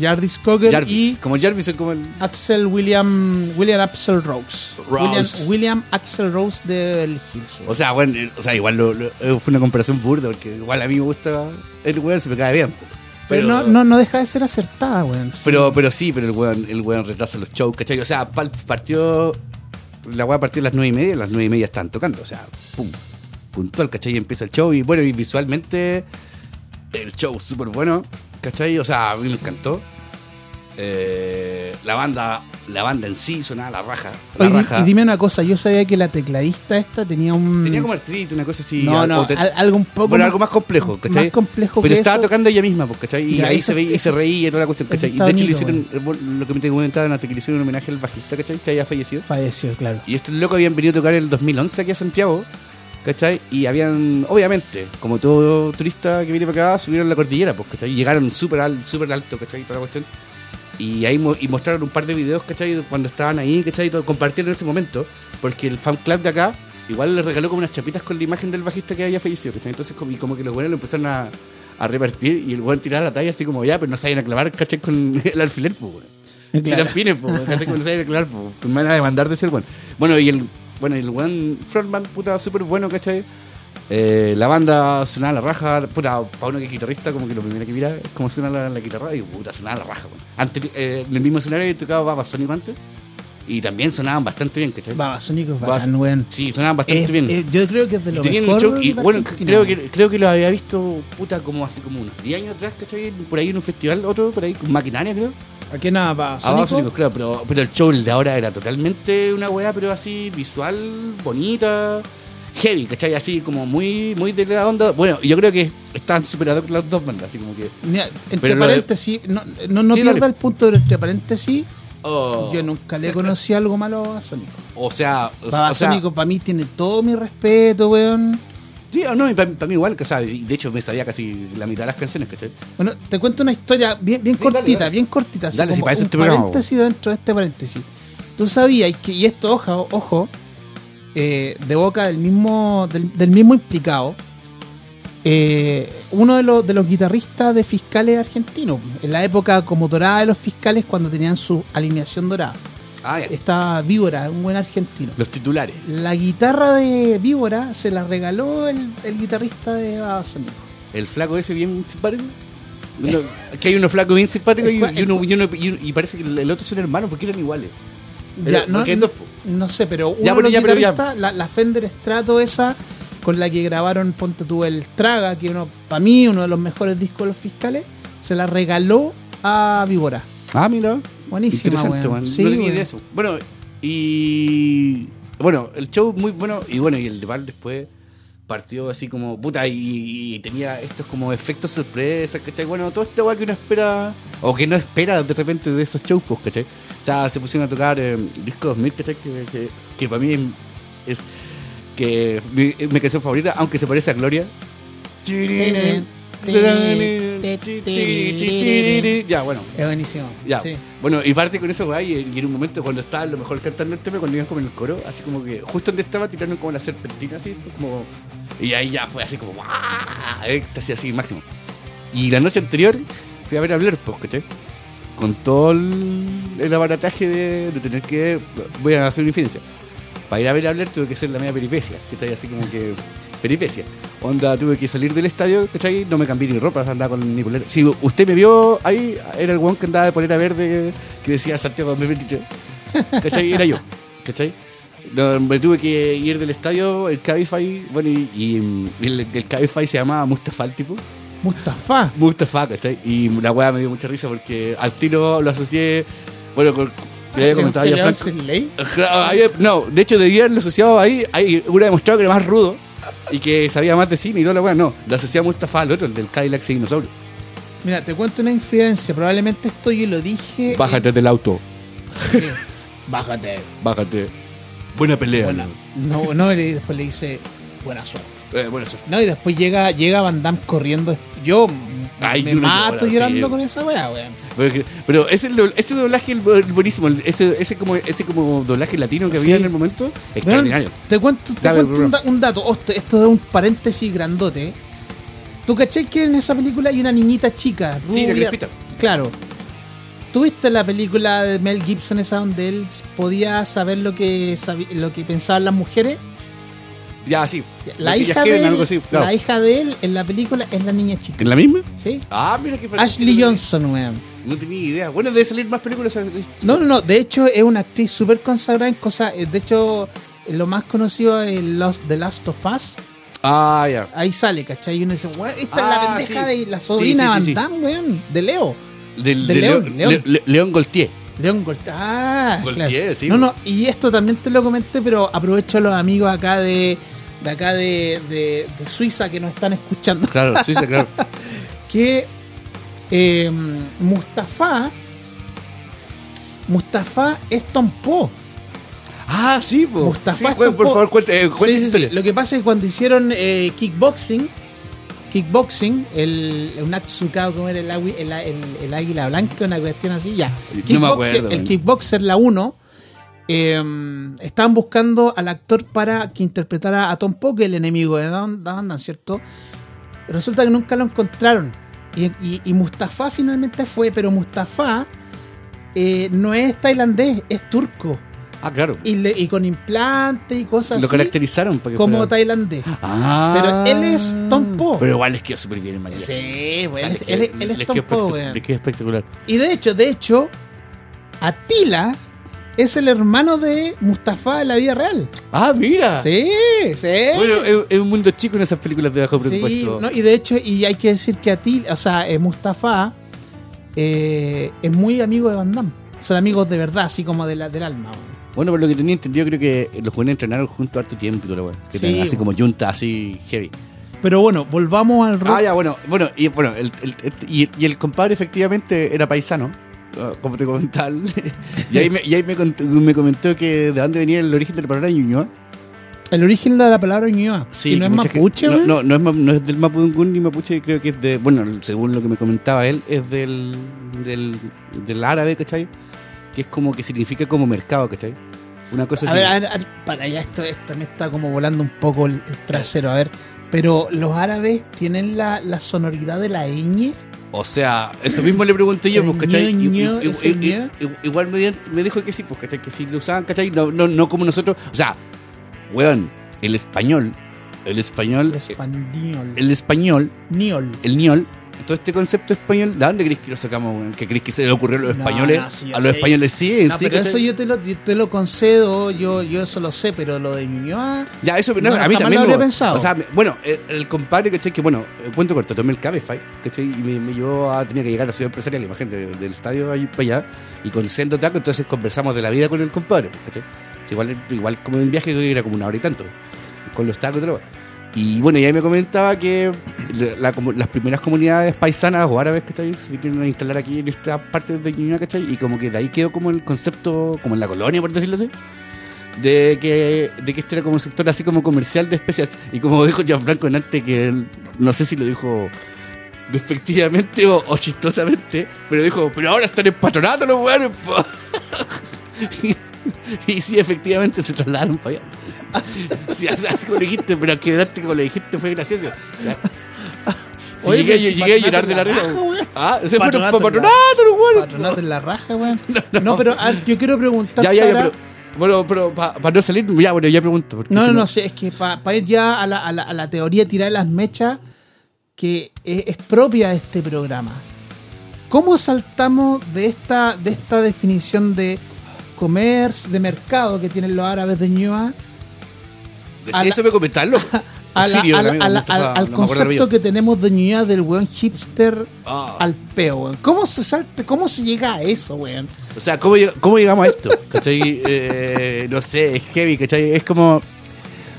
Jarvis Cocker Jarvis. y Como Jarvis es como el. Axel William William Axel Rose. Rose. William, William Axel Rose del Hills. O sea, bueno, o sea, igual lo- lo- fue una comparación burda, porque igual a mí me gusta el weón, se me cae bien. po. Pero no, no, no deja de ser acertada, weón. Sí. Pero, pero sí, pero el weón, el weón retrasa los shows, ¿cachai? O sea, partió. La weá partió a las nueve y media, a las nueve y media están tocando, o sea, pum, puntual, ¿cachai? Y empieza el show, y bueno, y visualmente, el show súper bueno, ¿cachai? O sea, a mí me encantó. Eh, la banda, la banda en sí sonaba la raja. La Oye, di- raja. y dime una cosa, yo sabía que la tecladista esta tenía un... Tenía como artritis, una cosa así. no, no, te- algo un poco... bueno, algo más complejo, ¿cachai? Más complejo Pero que estaba eso. tocando ella misma, pues, ¿cachai? Y Ya, ahí eso- se veía y se reía y toda la cuestión, ¿cachai? Y de hecho le hicieron, bueno, lo que me te comentaban antes, que le hicieron un homenaje al bajista, ¿cachai? Que había fallecido. Falleció, claro. Y estos locos habían venido a tocar en el 2011 aquí a Santiago. ¿cachai? Y habían, obviamente, como todo turista que viene para acá, subieron la cordillera, pues, ¿cachai? Y llegaron súper al, súper alto, ¿cachai? Toda la cuestión. Y ahí mo- y mostraron un par de videos, ¿cachai? Cuando estaban ahí, ¿cachai? Y todo, compartieron ese momento, porque el fan club de acá igual les regaló como unas chapitas con la imagen del bajista que había fallecido, ¿cachai? Entonces, como, y como que los buenos lo empezaron a, a repartir y el buen tiraba la talla así como, ya, pero no se vayan a clavar, ¿cachai? Con el alfiler, pues, weón. Si Claro. eran pines, pues, ¿cachai? Cuando se vayan a clavar, pues, me van a demandar de ser bueno. Bueno, y el, bueno, el buen frontman, puta, súper bueno, ¿cachai? Eh, la banda sonaba la raja, puta, para uno que es guitarrista, como que lo primero que mira es cómo suena la, la guitarra, y puta, sonaba la raja. Antes, eh, en el mismo escenario que tocaba Babasónico antes, y también sonaban bastante bien, ¿cachai? Babasónico bacán, weón. Sí, sonaban bastante Es- bien. es- yo creo que es de lo un mejor. show, y bueno, creo que, creo que lo había visto, puta, como hace como unos 10 años atrás, ¿cachai? Por ahí en un festival, otro, por ahí, con maquinaria, creo. Aquí nada, A Babasónico. Ah, claro, pero, pero el show de ahora era totalmente una weá, pero así visual, bonita, heavy, ¿cachai? Así como muy, muy de la onda. Bueno, yo creo que estaban superados las dos bandas, así como que. Mira, entre de- paréntesis, no, no, no Sí, pierda dale. el punto, pero entre paréntesis, oh, yo nunca le conocí algo malo a Babasónico. O sea, o, o sea, para mí tiene todo mi respeto, weón. sí, o no, para, mí igual, que, o sea, y de hecho me sabía casi la mitad de las canciones, ¿cachai? Bueno, te cuento una historia bien, bien Sí, cortita, dale. bien cortita. así Dale, si como para eso un este programa, paréntesis dentro de este paréntesis. Tú sabías que, y esto, ojo, ojo eh, de boca del mismo, del, del mismo implicado, eh, uno de los, de los guitarristas de fiscales argentinos, en la época como dorada de los fiscales, cuando tenían su alineación dorada, Ah, estaba Víbora, un buen argentino. Los titulares. La guitarra de Víbora se la regaló el, el guitarrista de Babasónico. El flaco ese bien simpático. Uno- que hay uno flaco bien simpático y, y uno, y, uno- y uno- y parece que el otro son hermanos porque eran iguales. Ya, no, po. no sé, pero uno Ya, de los ya, guitarristas, la, la Fender Strato esa con la que grabaron Ponte tú el Traga, que uno para mí uno de los mejores discos de los fiscales, se la regaló a Víbora. Ah, mira. Interesante, man. Sí, no tenía idea eso. Bueno, y. Bueno, el show muy bueno. Y bueno, y el de Val después partió así como. Puta, y, y tenía estos como efectos sorpresas, ¿cachai? Bueno, todo este weá que uno espera. O que no espera de repente de esos shows, pues, ¿cachai? O sea, se pusieron a tocar eh, disco 2000, ¿cachai? Que, que, que para mí es. Que mi, mi canción favorita, aunque se parece a Gloria. Ya, bueno. Es buenísimo. Ya. Sí. Bueno, y parte con eso, güey, y, y en un momento cuando estaba a lo mejor cantando el tema, cuando iban como en el coro, así como que justo donde estaba tiraron como la serpentina, así, esto como. Y ahí ya fue así como, ¡guau! Éxtasis así, máximo. Y la noche anterior fui a ver a Blair, pues, ¿cachai? Con todo el, abarataje de, tener que. Voy a hacer una infidencia. Para ir a ver a Blair tuve que hacer la media peripecia, ¿cachai? Así como que. Peripecia. Onda, tuve que salir del estadio, ¿cachai? No me cambié ni ropa, andaba con mi polera. Si usted me vio ahí, era el weón que andaba de polera verde que decía Santiago 2023. ¿Cachai? Era yo, ¿cachai? No, me tuve que ir del estadio, el Cabify, bueno, y, y el, el Cabify se llamaba Mustafa, el tipo. Mustafa. Mustafa, ¿cachai? Y la weá me dio mucha risa porque al tiro lo asocié, bueno, con. Le había comentado ya Franco. ley. No, de hecho, debía haberlo asociado ahí. Ahí hubiera demostrado que era más rudo y que sabía más de cine y toda la weá. No, lo asociaba Mustafa al otro, el del Cadillac y dinosaurio. Mira, te cuento una infidencia. Probablemente esto yo lo dije. Bájate del auto, Sí. Bájate. bájate. Buena pelea. Buena. No, no, y después le dice buena suerte. Eh, buena suerte. No, y después llega, llega Van Damme corriendo. Yo Ay, me mato llora, llorando sí. con esa weá, weón. Pero, ese, ese doblaje buenísimo, ese, ese, como, ese como doblaje latino que había Sí. en el momento, extraordinario. te cuento, te cuento un, da- un dato. Oh, esto, es un paréntesis grandote. ¿Tú cachai que en esa película hay una niñita chica? Sí, la rubia? crespita. Claro. ¿Tuviste la película de Mel Gibson esa donde él podía saber lo que lo que pensaban las mujeres? Ya, sí. La hija, de él, algo así, claro. la hija de él en la película es la niña chica. ¿En la misma? ¿Sí? Ah, mira que Ashley Johnson, weón. No tenía idea. Bueno, debe salir más películas. No, no, no. De hecho, es una actriz súper consagrada en cosas. eh, De hecho, eh, lo más conocido es Lost, The Last of Us. Ah, ya. Ahí sale, ¿cachai? Y uno dice, weón, esta Ah, es la pendeja sí. de la sobrina Sí, sí, sí, Van Damme, weón. De Leo. Del, De de León, León, León. Le- Le- León Goltier. León Gold. Ah, Gaultier, claro. sí, No, no, y esto también te lo comenté, pero aprovecho a los amigos acá de, de acá de, de- de Suiza que nos están escuchando. Claro, Suiza, claro. que eh, Mustafa Mustafa es. Ah, sí, po. Mustafa Sí, por favor, cuente, eh, Sí, sí. Lo que pasa es que cuando hicieron eh, kickboxing, kickboxing, el, un Atsucado, como era el, el, el- el águila blanca, una cuestión así, ya. No me Kickboxer- acuerdo, el kickboxer, la 1, eh, estaban buscando al actor para que interpretara a Tom Poe, el enemigo de Dan, ¿cierto? Resulta que nunca lo encontraron. Y, y- y Mustafa finalmente fue, pero Mustafa eh, no es tailandés, es turco. Ah, claro. Y, le- y con implantes y cosas Lo así caracterizaron para que como fuera- tailandés. Ah. Pero él es Tom Poe. Pero igual les quedó súper bien en maquillaje. Sí, O güey, sea, él, es- él él Tom espectac- güey. Les quedó espectacular. Y de hecho, de hecho, Atila es el hermano de Mustafa en la vida real. Ah, mira. Sí, sí. Bueno, es, es un mundo chico en esas películas de bajo Sí, presupuesto. no, y de hecho, y hay que decir que Atila, o sea, eh, Mustafa eh, es muy amigo de Van Damme. Son amigos de verdad, así como de la, del alma. güey. Bueno, por lo que tenía entendido, creo que los jóvenes entrenaron juntos harto tiempo. Que Sí, así como junta, así heavy. Pero bueno, volvamos al rock. Ah, ya, bueno, bueno, y bueno, el, el- el- y, y el compadre efectivamente era paisano, ah, como te comentaba. y ahí, me, y ahí me, contó, me comentó que de dónde venía el origen de la palabra Ñuñoa. El origen de la palabra Ñuñoa. Sí, ¿Y no es mapuche, gente- no, no, no es, no es del Mapudungun ni mapuche, creo que es de. Bueno, según lo que me comentaba él, es del, del, del árabe, ¿cachai? Que es como que significa como mercado, ¿cachai? Una cosa A así. ver, a ver, a ver, para allá esto, esto me está como volando un poco el, el trasero. A ver, pero los árabes tienen la, la sonoridad de la ñ. O sea, eso mismo le pregunté yo, pues, ¿cachai? Ño, i- Igual me, di- me dijo que sí, pues, ¿cachai? Que sí lo usaban, ¿cachai? No, no, no como nosotros. O sea, weón, el español, el español, El español. el español, Niol. el ñol, todo este concepto español, ¿de dónde crees que lo sacamos? ¿Qué crees que se le ocurrió a los No, españoles? no, sí, yo a los sé. españoles sí, No, sí, pero eso yo te lo, yo te lo concedo, yo, yo eso lo sé, pero lo de Ñuñoa. Ya, eso no, a mí también lo habría pensado. O sea, bueno, el, el compadre, ¿cachai? Que bueno, eh, cuento corto, tomé el Cabify, ¿cachai? Y me, me llevó a, tenía que llegar a la ciudad empresarial, imagínate, del, del estadio ahí para allá, y con Sendo Taco, entonces conversamos de la vida con el compadre, igual, igual como en viaje que era como una hora y tanto, con los tacos y todo. Y bueno, y ahí me comentaba que las primeras comunidades paisanas o árabes, ¿cachai? Se a instalar aquí en esta parte de Ñuñoa, ¿cachai? Y como que de ahí quedó como el concepto, como en la colonia, por decirlo así de que, de que este era como un sector así como comercial de especias. Y como dijo Gianfranco en antes, que él, no sé si lo dijo despectivamente o, chistosamente, pero dijo, pero ahora están en patronato los weones. po". y, y sí, efectivamente se trasladaron para allá. Así así como lo dijiste, pero quedarte como lo dijiste fue gracioso. Oye, llegué, si llegué a llorar de la risa. raja, weón. Ah, se fueron para patronato weones. Patronato en la raja, weón. No, pero a ver, yo quiero preguntar. Ya, ya, ya, pero. Bueno, pero para no salir, ya, bueno, ya pregunto. No, si no, no, sí, es que para ir ya a la, a, la, a la teoría tirar las mechas que es, es propia de este programa. ¿Cómo saltamos de esta, de esta definición de comercio, de mercado que tienen los árabes de a la- eso me comentaron. a la- Sirio, a la- amigo, a la- Mustafa, al, no concepto que tenemos de Ñuñoa del weón hipster Ah. al peo, weón? ¿Cómo se salta, cómo se llega a eso, weón? O sea, ¿cómo, cómo llegamos a esto? ¿Cachai? Eh, no sé, es heavy, ¿cachai? Es como.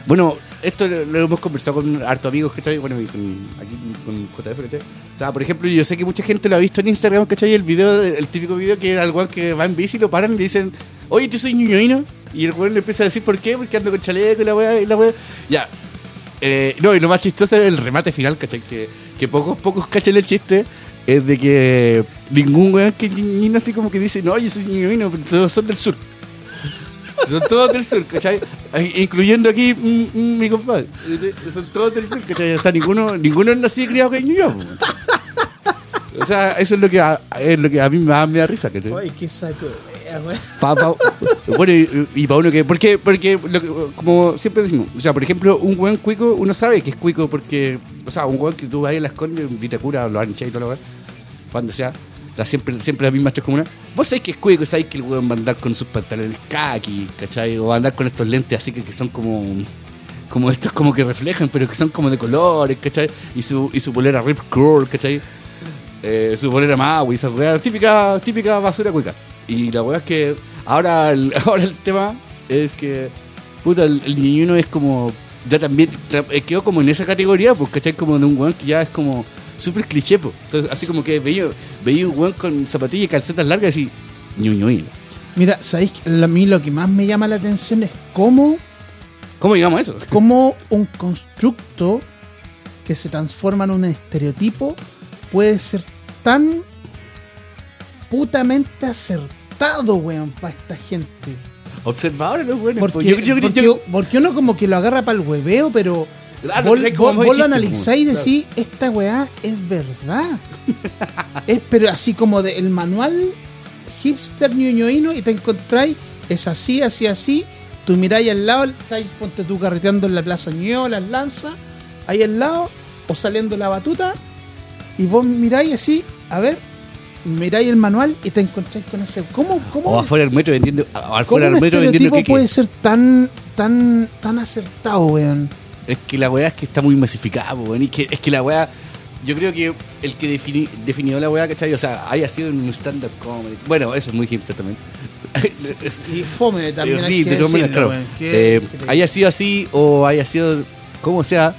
Bueno, esto lo, lo hemos conversado con harto amigos, ¿cachai? Bueno, y con, aquí con JF, ¿cachai? O sea, por ejemplo, yo sé que mucha gente lo ha visto en Instagram, ¿cachai? El video, el típico video que era el weón que va en bici y lo paran y le dicen, oye, tú soy ñoñoino. Y el weón le empieza a decir, ¿por qué? Porque ando con chaleco y la weá, y la weá. Ya. Eh, no, y lo más chistoso es el remate final, ¿cachai? Que, que pocos, pocos cachan el chiste. Es de que ningún weón que ñoñino así como que dice, no, yo soy ñoñino, pero todos son del sur. Son todos del sur, ¿cachai? Incluyendo aquí mi compadre. Son todos del sur, ¿cachai? O sea, ninguno, ninguno es nacido criado New York. O sea, eso es lo que a, es lo que a mí da, me da risa, ¿cachai? Ay, qué saco. Bueno, y, para uno que. Porque, porque lo como siempre decimos, o sea, por ejemplo, un buen cuico, uno sabe que es cuico porque. O sea, un buen que tú vas a las condes, en Vitacura, lo ancha y todo lo que. Cuando sea. Da siempre, siempre las mismas tres comunas. Vos sabés que es cuico, sabés que el weón va a andar con sus pantalones kaki, ¿cachai? O va a andar con estos lentes así que, que son como. Como estos como que reflejan, pero que son como de colores, ¿cachai? Y su, y su polera Rip Curl, ¿cachai? eh, su bolera Maui, esa weá, típica, típica basura cuica. Y la weá es que ahora el, ahora el tema es que, puta, el, el es como, ya también eh, quedó como en esa categoría, pues, ¿cachai? Como de un weón que ya es como súper cliché, pues. Entonces, así como que veía, veía un weón con zapatillas y calcetas largas y así, ñuñuino. Mira, ¿sabéis? que A mí lo que más me llama la atención es cómo, ¿Cómo llegamos a eso? cómo un constructo que se transforma en un estereotipo puede ser tan putamente acertado, weón, para esta gente. Observadores los buenos. Porque, yo- yo- porque- yo- porque uno como que lo agarra para el hueveo, pero Ah, vos, lo analizáis y decís, esta weá es verdad. es pero así como de el manual hipster ñoñoíno y te encontráis, es así, así, así. Tú miráis al lado, estáis, ponte tú carreteando en la plaza Ño, las lanzas, ahí al lado, o saliendo la batuta, y vos miráis así, a ver, miráis el manual y te encontráis con ese. ¿Cómo, cómo, O afuera del metro vendiendo. Afuera del metro vendiendo puede ser tan, tan, tan acertado, weón? Es que la weá es que está muy masificada, weón. Y que, es que la weá. Yo creo que el que defini- definió la weá, ¿cachai? O sea, haya sido en un stand-up comedy. Bueno, eso es muy hipster también. Es- Y fome también. eh, hay sí, de todas maneras, claro. Eh, haya sido así o haya sido como sea,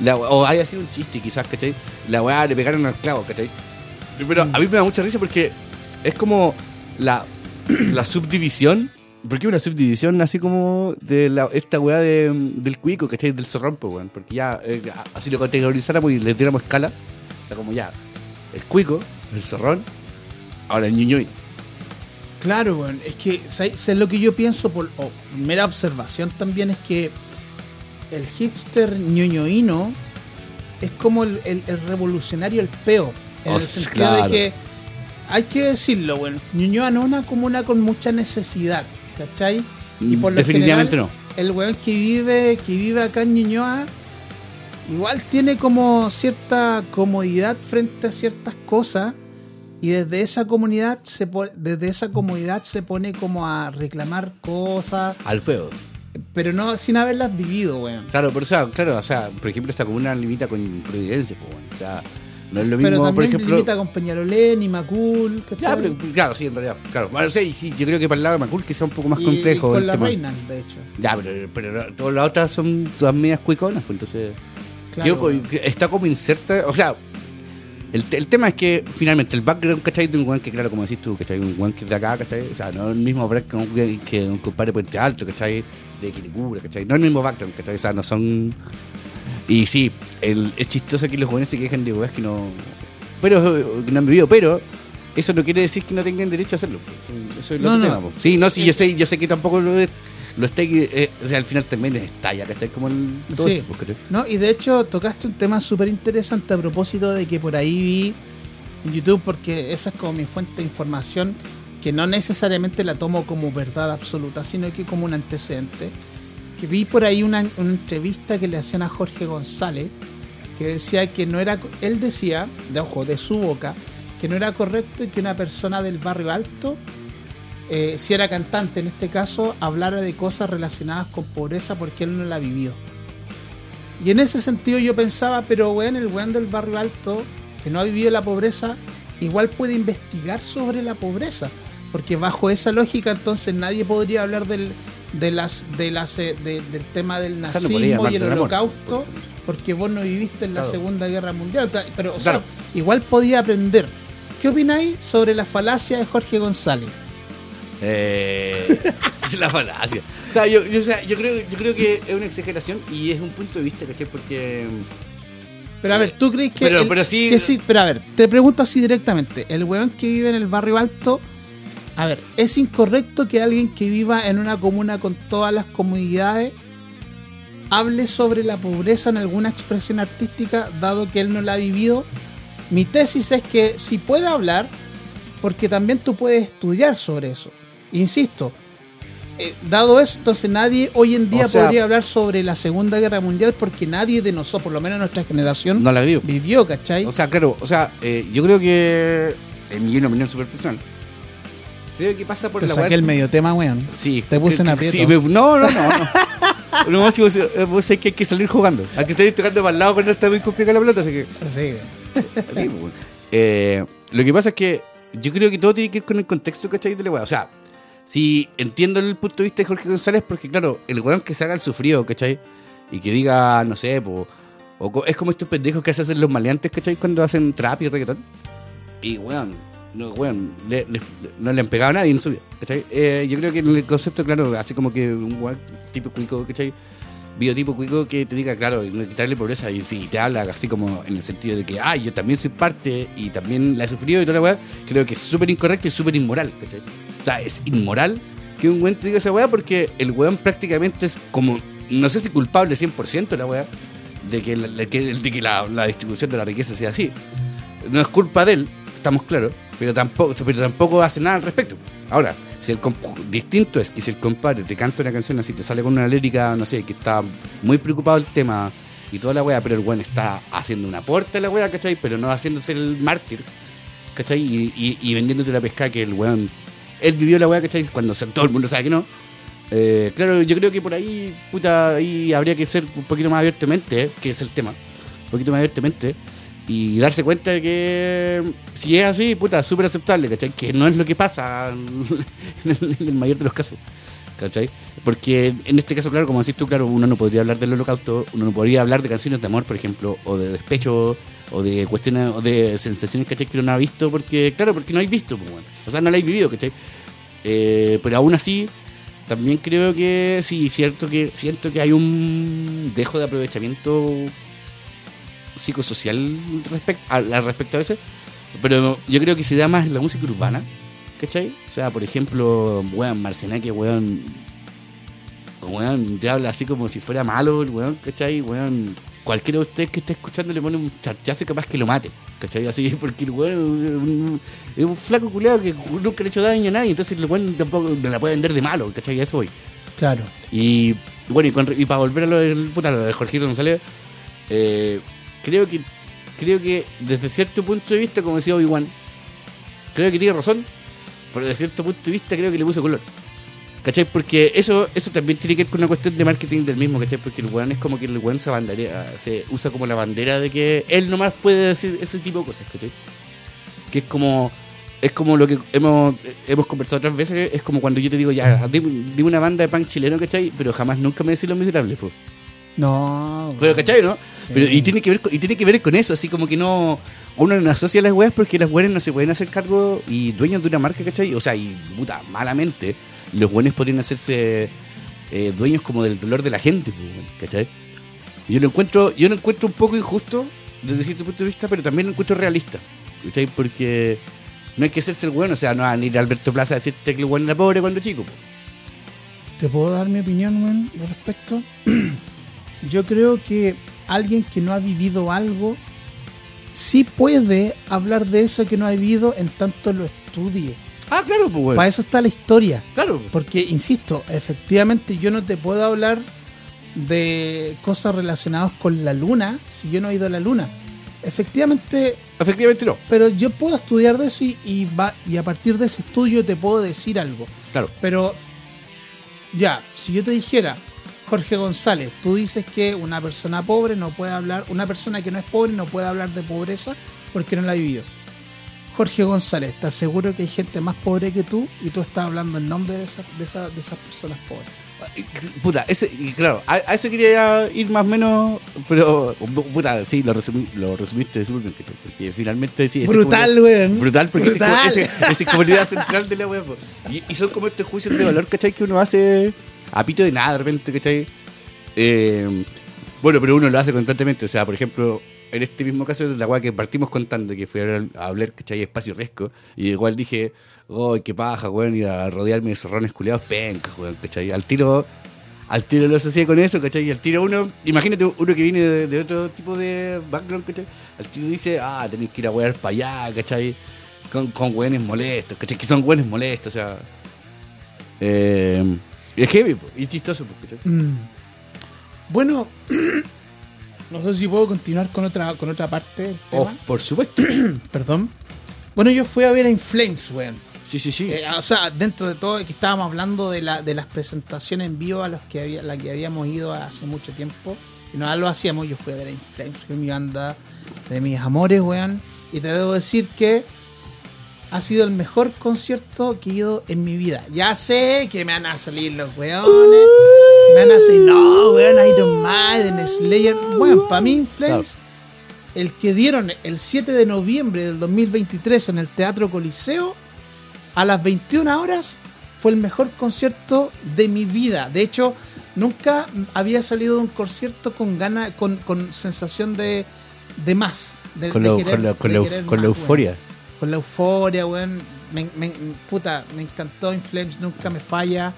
la, o haya sido un chiste quizás, ¿cachai? La weá le pegaron al clavo, ¿cachai? Pero a mí me da mucha risa porque es como la, la subdivisión. Porque una subdivisión así como de la, esta weá de, del cuico, ¿cachai? Del zorrón, pues, weón. Porque ya, eh, así lo categorizáramos y le diéramos escala. Está como ya, el cuico, el zorrón, ahora el ñuñuy. Claro, weón. Es que, ¿sabes ¿sabes lo que yo pienso? Por o, mera observación también es que el hipster ñoñoíno es como el, el- el revolucionario, el peo. En el sentido claro. de que hay que decirlo, weón. Ñuñoa no es una comuna con mucha necesidad, ¿cachai? Y por lo Definitivamente general, el weón que vive, que vive acá en Ñuñoa, igual tiene como cierta comodidad frente a ciertas cosas. Y desde esa comunidad se desde esa comodidad se pone como a reclamar cosas, Al peo. pero no sin haberlas vivido, weón. Claro, pero o sea, claro, o sea, por ejemplo, esta comuna limita con Providencia, pues, bueno, o sea, no es lo mismo, Pero por también ejemplo. limita con Peñalolén y Macul. Ya, pero, claro, sí, en realidad, claro. Bueno, sí, sí, yo creo que para el lado de Macul quizá un poco más complejo. y con el la tema. reina, de hecho. Ya, pero, pero todas las otras son todas medias cuiconas, pues entonces. Claro, yo, está como inserta, o sea, el, el tema es que finalmente el background, ¿cachai? De un weón que, claro, como decís tú, ¿cachai? Un weón que es de acá, ¿cachai? O sea, no es el mismo background que un, que compadre Puente Alto, ¿cachai? De Quilicura, ¿cachai? No es el mismo background, ¿cachai? O sea, no son. Y sí, el, es chistoso que los jóvenes se quejen de weas que no. Pero eh, que no han vivido, pero. Eso no quiere decir que no tengan derecho a hacerlo. pues. Eso, es lo No, que no. tema, pues. Sí, no, sí, yo sé, yo sé que tampoco lo, es- lo está. eh, o sea, al final también estalla, ¿cachai? Como el. todo Sí. esto, pues. No, y de hecho tocaste un tema súper interesante a propósito de que por ahí vi en YouTube, porque esa es como mi fuente de información, que no necesariamente la tomo como verdad absoluta, sino que como un antecedente. Que vi por ahí una, entrevista que le hacían a Jorge González, que decía que no era, él decía, de ojo, de su boca, que no era correcto que una persona del barrio alto, eh, si era cantante en este caso, hablara de cosas relacionadas con pobreza porque él no la vivió. Y en ese sentido yo pensaba, pero weón, el weón del barrio alto, que no ha vivido la pobreza, igual puede investigar sobre la pobreza. Porque bajo esa lógica entonces nadie podría hablar del, de las, de las, eh, de- del tema del no nazismo y el amor, holocausto, por porque vos no viviste en la Claro. Segunda Guerra Mundial. Pero, o Claro. sea, igual podía aprender. ¿Qué opináis sobre la falacia de Jorge González? Eh, es la falacia. O sea, yo, yo, o sea, yo, creo, yo creo que es una exageración y es un punto de vista, ¿cachai? Porque. Pero a ver, ¿tú crees que.? Pero- el- pero sí- que sí. Pero a ver, te pregunto así directamente. El weón que vive en el barrio alto. A ver, ¿es incorrecto que alguien que viva en una comuna con todas las comodidades hable sobre la pobreza en alguna expresión artística, dado que él no la ha vivido? Mi tesis es que si puede hablar, porque también tú puedes estudiar sobre eso. Insisto, eh, dado eso, entonces nadie hoy en día O sea- podría hablar sobre la Segunda Guerra Mundial porque nadie de nosotros, por lo menos nuestra generación, No la vivo. vivió, ¿cachai? O sea, claro, o sea, eh, yo creo que. En mi opinión super personal. Creo que pasa por Te la saqué el medio tema, weón. Sí. Te puse en aprieto. sí, no, no, no. no. No, si vos, eh, vos sabés que hay que salir jugando. Hay que salir tocando para el lado cuando está muy complicada la pelota, así que. Sí. Así, pues. Eh, lo que pasa es que yo creo que todo tiene que ver con el contexto, ¿cachai? De la weá. O sea, si entiendo el punto de vista de Jorge González, porque claro, el weón que se haga el sufrido, ¿cachai? Y que diga, no sé, po, o es como estos pendejos que se hacen los maleantes, ¿cachai? Cuando hacen trap y reggaetón. Y weón, no, weón, le- no le han pegado a nadie en su vida. Eh, yo creo que el concepto, claro, así como que un tipo cuico, ¿cachai? Biotipo cuico que te diga, claro, quitarle pobreza y te habla así como en el sentido de que, ah, yo también soy parte y también la he sufrido y toda la weá, creo que es súper incorrecto y súper inmoral, ¿cachai? O sea, es inmoral que un weón te diga esa weá porque el weón prácticamente es como, no sé si culpable 100% la weá, de que, de que la, la distribución de la riqueza sea así. No es culpa de él, estamos claros, pero tampoco, pero tampoco hace nada al respecto. Ahora, si el distinto es que si el compadre te canta una canción así, te sale con una lírica, no sé, que está muy preocupado del tema y toda la weá, pero el weón está haciendo una aporte a la weá, ¿cachai? Pero no haciéndose el mártir, ¿cachai? Y, y, vendiéndote la pesca que el weón. Él vivió la weá, ¿cachai? Cuando todo el mundo sabe que no. Eh, claro, yo creo que por ahí, puta, ahí habría que ser un poquito más abiertamente, ¿eh? que es el tema. Un poquito más abiertamente. Y darse cuenta de que si es así, puta, súper aceptable, ¿cachai? Que no es lo que pasa en el, mayor de los casos, ¿cachai? Porque en este caso, claro, como decís tú, claro, uno no podría hablar del holocausto, uno no podría hablar de canciones de amor, por ejemplo, o de despecho, o de cuestiones, o de sensaciones, ¿cachai? Que uno no ha visto, porque, claro, porque no hay visto, pues, bueno. O sea, no la hay vivido, ¿cachai? Eh, pero aún así, también creo que sí, cierto que siento que hay un dejo de aprovechamiento psicosocial respecto a, al respecto a eso. Pero yo creo que se da más en la música urbana, ¿cachai? O sea, por ejemplo, weón, Marcenaque, weón, weón, te habla así como si fuera malo, weón, ¿cachai? Weón, cualquiera de ustedes que esté escuchando le pone un charchazo y capaz que lo mate, ¿cachai? Así, porque el weón es un, es un flaco culeado que nunca le ha hecho daño a nadie, entonces el weón tampoco me la puede vender de malo, ¿cachai? A eso voy. Claro. Y bueno, y, con- y para volver a lo del puta, lo de Jorgito González, eh, creo que creo que desde cierto punto de vista, como decía Obi-Wan, creo que tiene razón, pero desde cierto punto de vista creo que le puso color. ¿Cachai? Porque eso, eso también tiene que ver con una cuestión de marketing del mismo, ¿cachai? Porque el weón es como que el weón se, bandera, se usa como la bandera de que él nomás puede decir ese tipo de cosas, ¿cachai? Que es como es como lo que hemos, hemos conversado otras veces, es como cuando yo te digo, ya, dime, una banda de punk chileno, ¿cachai? Pero jamás nunca me decís los miserables, pues. No. Pero. ¿cachai, no? Sí. Pero, y, tiene que ver y tiene que ver con eso, así como que no. Uno no asocia las weas porque las weas no se pueden hacer cargo y dueños de una marca, ¿cachai? O sea, y puta, malamente, los buenos podrían hacerse eh, dueños como del dolor de la gente, pues, ¿cachai? Yo lo encuentro, yo lo encuentro un poco injusto desde cierto punto de vista, pero también lo encuentro realista, ¿cachai? Porque no hay que hacerse el weón, o sea, no van a ir a Alberto Plaza a decirte que el weón era pobre cuando chico, pues. ¿Te puedo dar mi opinión, weón, al respecto? Yo creo que alguien que no ha vivido algo sí puede hablar de eso que no ha vivido en tanto lo estudie. Ah, claro, pues, weón. Para eso está la historia. Claro, Porque, insisto, efectivamente yo no te puedo hablar de cosas relacionadas con la luna si yo no he ido a la luna. Efectivamente, efectivamente no. pero yo puedo estudiar de eso y, y va, y a partir de ese estudio te puedo decir algo. Claro. Pero, ya, si yo te dijera, Jorge González, tú dices que una persona pobre no puede hablar, una persona que no es pobre no puede hablar de pobreza porque no la ha vivido. Jorge González, ¿estás seguro que hay gente más pobre que tú y tú estás hablando en nombre de, esa- de, esa- de esas personas pobres? Puta, ese, y claro, a, a eso quería ir más o menos, pero puta, sí, lo, resumí, lo resumiste súper bien, porque finalmente sí. ese es Brutal, weón. Brutal, porque ese Brutal. ese- esa es como la idea central de la web. Y, y son como estos juicios de valor, ¿cachai? Que uno hace a pito de nada de repente, ¿cachai? Eh, bueno, pero uno lo hace constantemente, o sea, por ejemplo, en este mismo caso de la weá que partimos contando, que fue a hablar, ¿cachai? Espacio Resco, y igual dije, oh, qué paja, weón, y a rodearme de zorrones culiados pencas, weón, ¿cachai? Al tiro, al tiro lo asocié con eso, ¿cachai? Y al tiro uno, imagínate uno que viene de, de otro tipo de background, ¿cachai? Al tiro dice, ah, tenéis que ir a wear para allá, ¿cachai? Con, con weones molestos, ¿cachai? Que son weones molestos, o sea. Eh, es heavy, y chistoso. Mm. Bueno, no sé si puedo continuar con otra, con otra parte del tema. Of, por supuesto. Perdón. Bueno, yo fui a ver a Inflames, weón. Sí, sí, sí. Eh, o sea, dentro de todo que estábamos hablando de, la, de las presentaciones en vivo a las que había, la que habíamos ido hace mucho tiempo, y no lo hacíamos, yo fui a ver a Inflames, que es mi banda de mis amores, weón. Y te debo decir que ha sido el mejor concierto que he ido en mi vida. Ya sé que me van a salir los weones. Me van a decir, no, weón, Iron Maiden, Slayer. Bueno, para mí Inflames el que dieron el 7 de noviembre del 2023 en el Teatro Coliseo a las 21 horas fue el mejor concierto de mi vida. De hecho, nunca había salido de un concierto con gana, con, con sensación de, de más. De, Con, de lo- querer- con, la- con de la, con la euforia. Con la euforia, weón. Me, me- puta, me encantó In Flames, nunca me falla.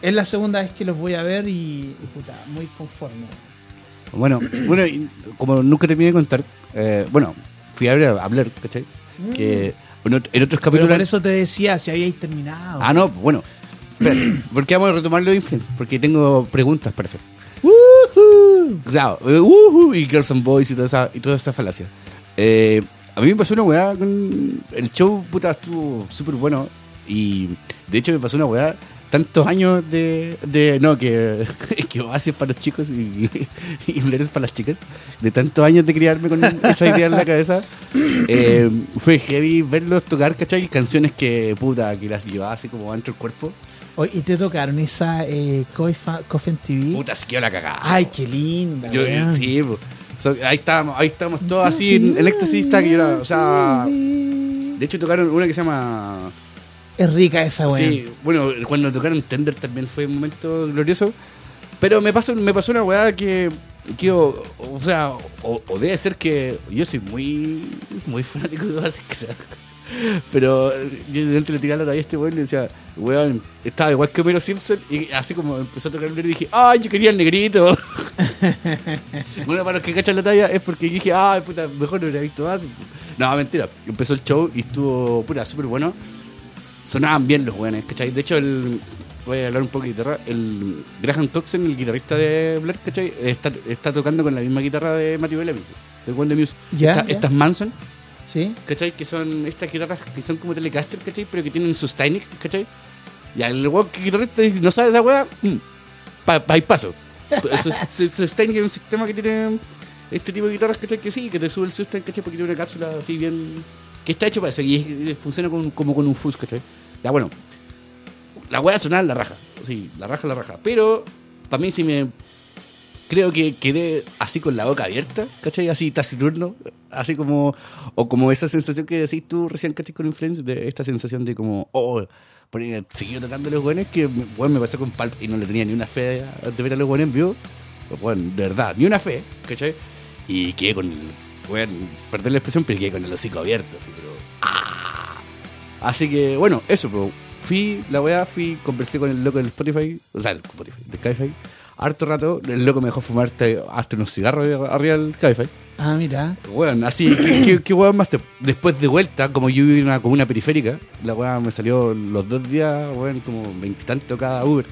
Es la segunda vez que los voy a ver y, y, puta, muy conforme. Bueno, bueno y como nunca terminé de contar, eh, bueno, fui a hablar, a hablar ¿cachai? Que bueno, en otros Mm. Pero capítulos. por eso te decía si habíais terminado. Ah, no, bueno. Espérate, ¿por qué vamos a retomar lo de Influence? Porque tengo preguntas para hacer. Claro, eh, y Girls and Boys y toda esa, y toda esa falacia. Eh, a mí me pasó una weá con. El show, puta, estuvo súper bueno. Y de hecho me pasó una weá. Tantos años de. de no, que. que Oasis para los chicos y, y para las chicas. De tantos años de criarme con esa idea en la cabeza. eh, fue heavy verlos tocar, ¿cachai? Canciones que, puta, que las llevaba así como dentro del cuerpo. Oye, ¿Y te tocaron esa eh, and TV? Puta, se quedó la cagada. Ay, qué linda. Yo, sí, po. So, ahí estábamos, ahí estábamos todos así en el éxtasis está que yo era, o sea, de hecho tocaron una que se llama Es rica esa, weón. Sí, bueno, cuando tocaron Tender también fue un momento glorioso. Pero me pasó, me pasó una weá que, que o, o sea, o, o debe ser que yo soy muy, muy fanático de Oasis, que sea. Pero yo dentro le tiraba la talla a este weón y le decía, weón, estaba igual que Homero Simpson y así como empezó a tocar el negro dije, ay, yo quería el negrito. bueno, para los que cachan la talla es porque dije, ay, puta, mejor no hubiera visto Oasis. No, mentira. Empezó el show y estuvo, puta, súper bueno sonaban bien los weones, ¿cachai? De hecho, el, voy a hablar un poco de guitarra. El Graham Toxen, el guitarrista de Blair, ¿cachai? Está, está tocando con la misma guitarra de Matthew Bellamy, de One Muse. Esta- ya. Estas Manson, Sí. ¿cachai? Que son estas guitarras que son como Telecaster, ¿cachai? Pero que tienen sus Steinix, ¿cachai? Y el weón que guitarrista no sabe esa weá, mm, pa, pa- paso. Su, su- su Steinix es un sistema que tiene este tipo de guitarras, ¿cachai? Que sí, que te sube el sustain, ¿cachai? Porque tiene una cápsula así bien... Que está hecho para eso y funciona con- como con un fuzz, ¿cachai? Ya bueno, la weá sonaba la raja. Sí, la raja, la raja. Pero, para mí sí me. Creo que quedé así con la boca abierta, ¿cachai? Así taciturno, así como. O como esa sensación que decís tú recién, ¿cachai? Con Influence, de esta sensación de como. Oh, seguido tocando los buenos, que bueno, me pasó con Palp y no le tenía ni una fe de, ver a los buenos en vivo. Bueno, de verdad, ni una fe, ¿cachai? Y quedé con. Bueno, perdón la expresión, pero quedé con el hocico abierto, así, pero. ¡ah! Así que, bueno, eso, pero fui, la weá, fui, conversé con el loco del Spotify, o sea, el Spotify, del Cabify, harto rato, el loco me dejó fumar hasta, unos cigarros arriba del Cabify. Ah, mira. Weón, así, ¿qué, qué, qué weón más te- Después de vuelta, como yo viví en una comuna periférica, la weá me salió los dos días, weón, como veintitantos cada Uber.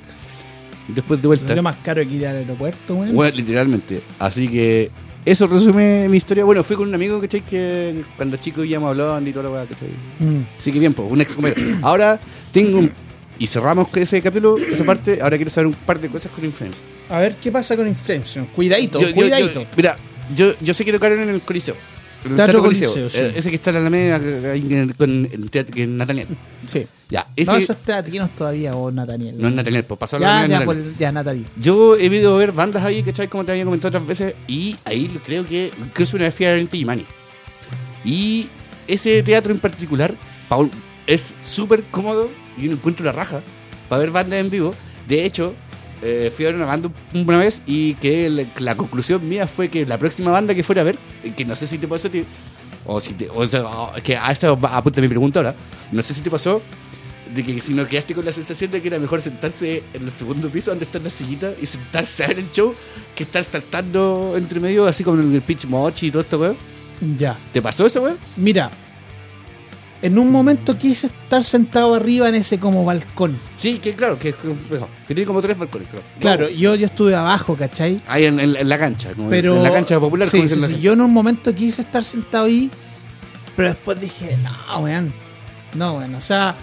Después de vuelta. Lo más caro que ir al aeropuerto, weón. Bueno, literalmente. Así que eso resume mi historia. Bueno, fui con un amigo, ¿cachai? Que cuando chicos íbamos hablando y toda la weá, ¿cachai? Mm. Así que bien, pues, un ex compañero. Ahora tengo un... Y cerramos ese capítulo, esa parte. Ahora quiero saber un par de cosas con Influence. A ver qué pasa con Inflation. Cuidadito, Yo- cuidadito. yo- mira, yo, yo sé que tocaron en el Coliseo. En el Teatro Coliseo, sí. Eh, Ese que está en la Alameda con el Nathaniel. sí. Ya, ese... No, eso es teatinos todavía, o Nathaniel. No es Nathaniel, pues pasó la Ya, Alameda ya, Nathaniel. pues, ya, Nathaniel. Yo he visto ver bandas ahí, ¿cachai? Como te había comentado otras veces. Y ahí creo que. Que una vez fui a ver. Y ese teatro en particular pa' un- es súper cómodo y uno encuentra la raja para ver bandas en vivo. De hecho, eh, fui a ver una banda una vez y que la, la conclusión mía fue que la próxima banda que fuera a ver, eh, que no sé si te pasó a ti, o si te. O sea, que a esa apunta mi pregunta ahora. No sé si te pasó de que si no quedaste con la sensación de que era mejor sentarse en el segundo piso donde están las sillitas y sentarse a ver el show que estar saltando entre medio así como en el pitch mochi y todo esto, weón. Ya. ¿Te pasó eso, weón? Mira, en un momento quise estar sentado arriba en ese como balcón. Sí, que claro, que, que, que tiene como tres balcones, creo. Claro, yo, yo estuve abajo, ¿cachai? Ahí en, en- en la cancha, como Pero. en la cancha popular, sí, como sí, Yo en un momento quise estar sentado ahí, pero después dije, no, weón. No, weón. O sea,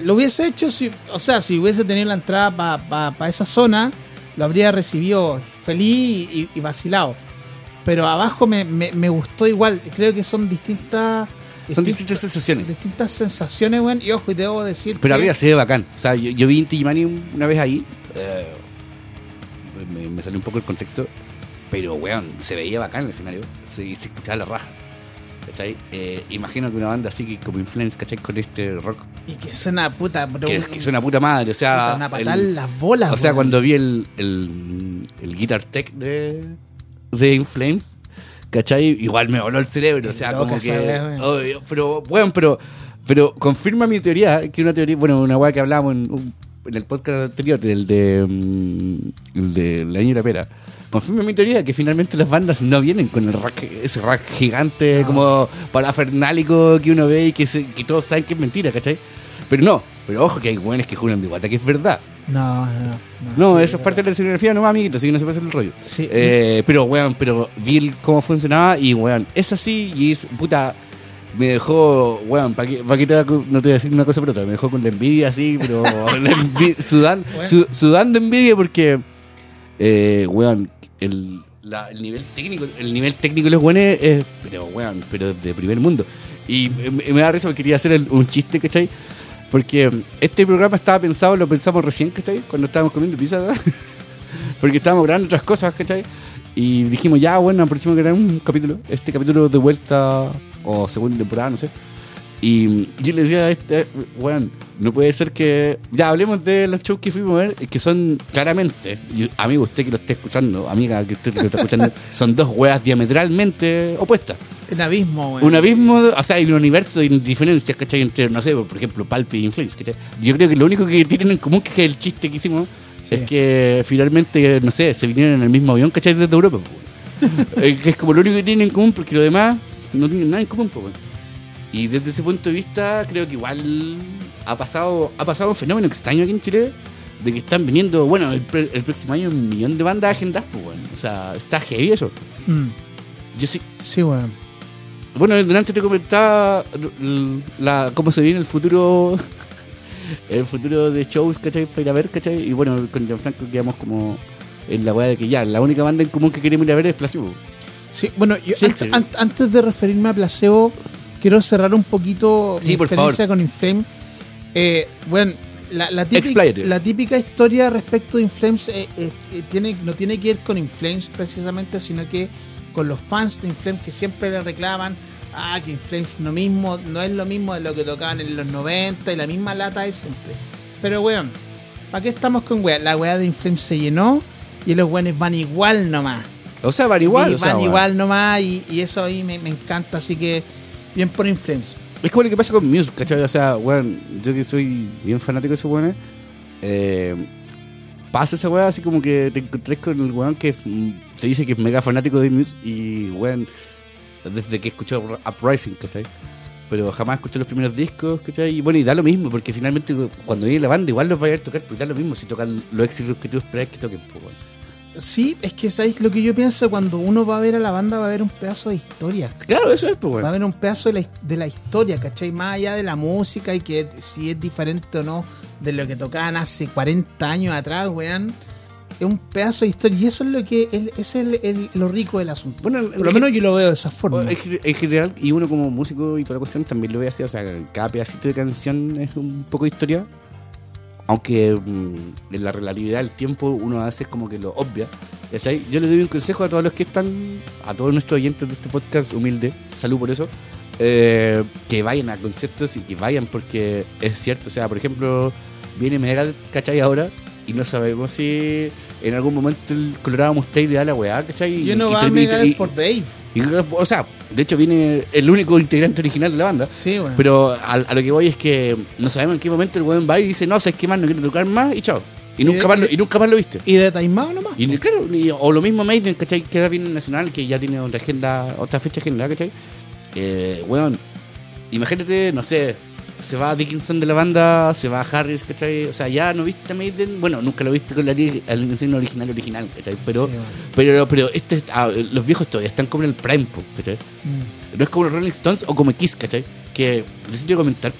lo hubiese hecho si. O sea, si hubiese tenido la entrada para esa zona, lo habría recibido feliz y, y vacilado. Pero abajo me, me, me gustó igual. Creo que son distintas. Son distintas- sensaciones. distintas sensaciones, weón. Y ojo, y debo decir. Pero que- se ve bacán. O sea, yo, yo vi Inti Gimani una vez ahí. eh, me, me salió un poco el contexto. Pero, weón, se veía bacán el escenario. Se, se escuchaba la raja. ¿Cachai? Eh, imagino que una banda así que como Influence, ¿cachai? Con este rock. Y que suena puta, bro. Que, que suena puta madre. O sea. Una patada en las bolas, O sea, cuando vi el, el, el Guitar Tech de, de Inflames, ¿cachai? Igual me voló el cerebro. O sea, como que. obvio, pero, bueno, pero, pero confirma mi teoría, que una teoría, bueno, una weá que hablábamos en, en el podcast anterior, del de, mm, el de La Niña y la Pera. Confirma mi teoría que finalmente las bandas no vienen con el rack, ese rack gigante como parafernálico que uno ve y que, se- que todos saben que es mentira, ¿cachai? Pero no, pero ojo que hay weones que juran de guata que es verdad. No, no, no. No, sí, eso es parte de la escenografía, no amiguito, así que no se hacer el rollo. Sí. Eh, pero, weón, pero vi el- cómo funcionaba y, weón, es así y es, puta, me dejó, weón, ¿para qué, pa' qué te no te voy a decir una cosa por otra? Me dejó con la envidia así, pero la sudan- su- sudando envidia porque, eh, weón, el, la- el nivel técnico, el nivel técnico de los weones es, pero, weón, pero de primer mundo. Y me, me da risa porque quería hacer el- un chiste, ¿cachai? Porque este programa estaba pensado, lo pensamos recién, ¿cachai? Cuando estábamos comiendo pizza, ¿verdad? Porque estábamos grabando otras cosas, ¿cachai? Y dijimos, ya, bueno, próximo que grabar un capítulo. Este capítulo de vuelta, o segunda temporada, no sé. Y yo le decía a este, weón, no puede ser que. Ya hablemos de los shows que fuimos a ver, que son claramente, y, amigo, usted que lo esté escuchando, amiga que usted que lo está escuchando, son dos weas diametralmente opuestas. Un abismo, weón. Un abismo, o sea, hay un universo de diferencias, ¿cachai? Entre, no sé, por ejemplo, Palpi y Influence, ¿cachai? Yo creo que lo único que tienen en común, que es el chiste que hicimos, Sí. es que finalmente, no sé, se vinieron en el mismo avión, ¿cachai? Desde Europa, weón. Eh, que es como lo único que tienen en común, porque lo demás no tienen nada en común, weón. Y desde ese punto de vista, creo que igual ha pasado, ha pasado un fenómeno extraño aquí en Chile, de que están viniendo, bueno, el, pre- el próximo año un millón de bandas agendas, pues, weón. O sea, está heavy eso. Mm, Yo sí, Sí, weón. Bueno, delante te comentaba la, cómo se viene el futuro el futuro de shows, ¿cachai? Para ir a ver, ¿cachai? Y bueno, con Gianfranco quedamos como en la weá de que ya, la única banda en común que queremos ir a ver es Placebo. Sí, bueno, yo Sí, antes de referirme a Placebo, quiero cerrar un poquito Sí, mi por experiencia con Inflame. Eh, bueno, la, la, típica, Expláyate. la típica historia respecto de Inflames eh, eh, eh, tiene, no tiene que ir con Inflames precisamente, sino que con los fans de Inflames que siempre le reclaman, ah, que Inflames no, mismo, no es lo mismo de lo que tocaban en los 90 y la misma lata de siempre. Pero, weón, ¿para qué estamos con weá? La weá de Inflames se llenó y los weones van igual nomás. O sea, van igual. Y o sea, van weón. igual nomás y, y eso ahí me, me encanta, así que bien por Inflames. Es como lo que pasa con Muse, ¿cachai? O sea, weón, yo que soy bien fanático de esos weones, eh, pasa esa weá así como que te encontrás con el weón que mm, te dice que es mega fanático de Muse y weón, desde que escuchó Uprising, ¿cachai? Pero jamás escuché los primeros discos, ¿cachai? Y bueno, y da lo mismo, porque finalmente cuando viene la banda igual los va a ir a tocar, pero da lo mismo si tocan los éxitos que tú esperas que toquen, pues, weón. Sí, es que sabéis lo que yo pienso cuando uno va a ver a la banda va a ver un pedazo de historia. Claro, eso es, pues, Va a ver un pedazo de la, de la historia, ¿cachai? Más allá de la música y que si es diferente o no de lo que tocaban hace 40 años atrás, weón. Es un pedazo de historia y eso es lo que es, es el- el- lo rico del asunto. Bueno, Por lo menos yo lo veo de esa forma. En general, y uno como músico y toda la cuestión también lo ve así, o sea, cada pedacito de canción es un poco de historia, aunque mm, en la relatividad del tiempo uno a veces como que lo obvia. ¿cachai? Yo le doy un consejo a todos los que están, a todos nuestros oyentes de este podcast humilde, salud por eso, eh, que vayan a conciertos y que vayan porque es cierto, o sea, por ejemplo, viene Megadeth, ¿cachai? Ahora, y no sabemos si en algún momento el Colorado Mustang le da la weá, ¿cachai? yo no Y va a Megadeth y- por Dave. o sea, de hecho viene el único integrante original de la banda. Sí, weón. Pero a, a lo que voy es que no sabemos en qué momento el weón va y dice, no, sabes qué más, no quiero tocar más y chao. Y, Y nunca, de- más, lo- y nunca más lo viste. y de Taimado nomás. Y claro, o lo mismo Maiden, ¿cachai? Que era bien nacional, que ya tiene otra agenda, otra fecha agendada, ¿cachai? Eh, weón, imagínate, no sé, se va Dickinson de la banda, se va Harris, ¿cachai? O sea, ya no viste a Maiden, bueno, nunca lo viste con la diseño original original, ¿cachai? Pero, Sí, pero, pero este, ah, los viejos todavía están como en el prime, ¿cachai? Mm. No es como los Rolling Stones o como Kiss, ¿cachai? Que quiero comentar,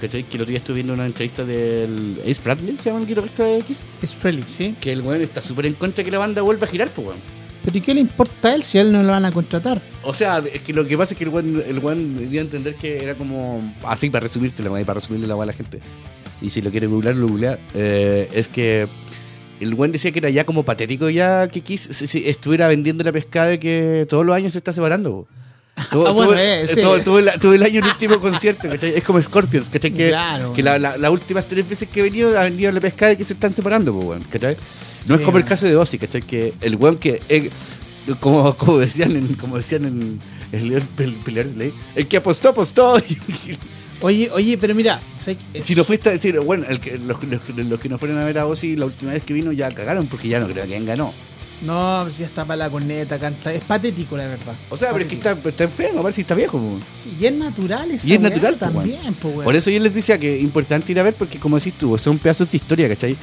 ¿cachai? Que el otro día estuve viendo una entrevista del Ace Bradley, se llama el guitarrista de Kiss, Es Frehley, sí. que el weón está súper en contra de que la banda vuelva a girar, pues weón. Pero ¿y qué le importa a él si a él no lo van a contratar? O sea, es que lo que pasa es que el weón, el weón dio a entender que era como. Así para resumirte la para resumirle la a la gente. Y si lo quiere googlear, lo googlea. eh, es que el buen decía que era ya como patético ya que Kiss se- se estuviera vendiendo la pescada que todos los años se está separando. Todo, Ah, bueno, todo- eh, sí. el, año el último concierto, ¿cachai? Es como Scorpions, ¿cachai? Que, Claro, que la- la- las últimas tres veces que he venido, ha venido la pescada que se están separando, ¿cachai? No Sí, es como el caso de Ozzy, ¿cachai? Que el weón que, eh, como, como decían en, como decían en el Ley, el que apostó, apostó. Oye, oye, pero mira, ¿sabes qué? si no fuiste a decir, bueno, el que- los, los- los que no fueron a ver a Ozzy la última vez que vino ya cagaron porque ya no creo que ganó. No, si ya está para la corneta, canta. Es patético, la verdad. O sea, pero es que está, está enfermo, a ver si está viejo. po. Sí, y es natural esa Y es natural, po, también, po. Por eso yo les decía que es importante ir a ver porque, como decís tú, son pedazos de historia, ¿cachai?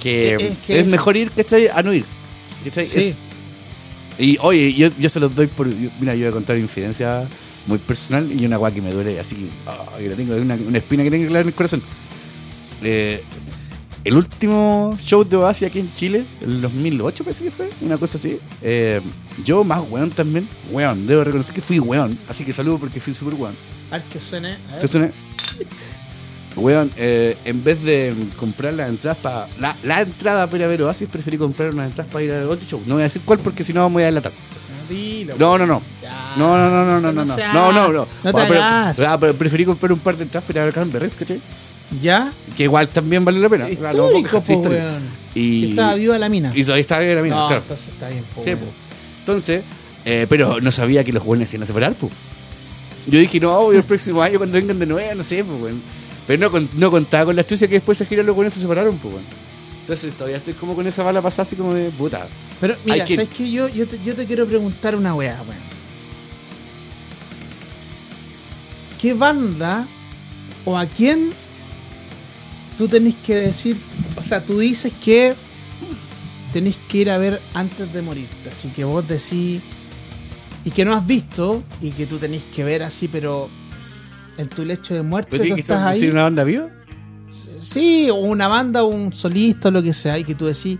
Que es, es que es- mejor ir, ¿cachai? A no ir. ¿cachai? Sí. Es- y oye, yo, yo se los doy por. yo- mira, yo voy a contar una infidencia muy personal y una guay que me duele así. ay, la tengo, una, una espina que tengo clara en el corazón. Eh, el último show de Oasis aquí en Chile, el 2008 parece que fue, una cosa así. eh, yo más weón también, weón, debo reconocer que fui weón, así que saludo porque fui súper weón. A ver que suene. a ver. Se suena. Weón, eh, en vez de comprar las entradas para. La, la entrada para ir a ver Oasis, preferí comprar unas entradas para ir a otro show. No voy a decir cuál porque si no me voy a delatar. Dilo, No, no, no. Ya. No, no, no, no, no, no, no. No, no, no. No te Ah, pero, ah, pero preferí comprar un par de entradas para ir a ver Cranberries, ¿cachai? ¿Ya? Que igual también vale la pena. Histórico, po, histórico. weón. Y, Estaba viva la mina. y todavía estaba bien la mina, no, claro. entonces está bien, po, Sí, weón. po. Entonces, eh, pero no sabía que los jóvenes se iban a separar, po. Yo dije, no, el próximo año cuando vengan de nuevo, no sé, pues, weón. Pero no, no contaba con la astucia que después se giran los jóvenes se separaron, pues, weón. Entonces todavía estoy como con esa bala pasada así como de puta. Pero mira, que- ¿sabes qué? Yo, yo, te, yo te quiero preguntar una weá, weón. ¿Qué banda o a quién tú tenés que decir? O sea, tú dices que tenés que ir a ver antes de morirte. Así que vos decís. Y que no has visto y que tú tenés que ver así, pero en tu lecho de muerte ¿Pero tiene que ser una banda viva? Sí, o una banda, o un solista, o lo que sea, y que tú decís,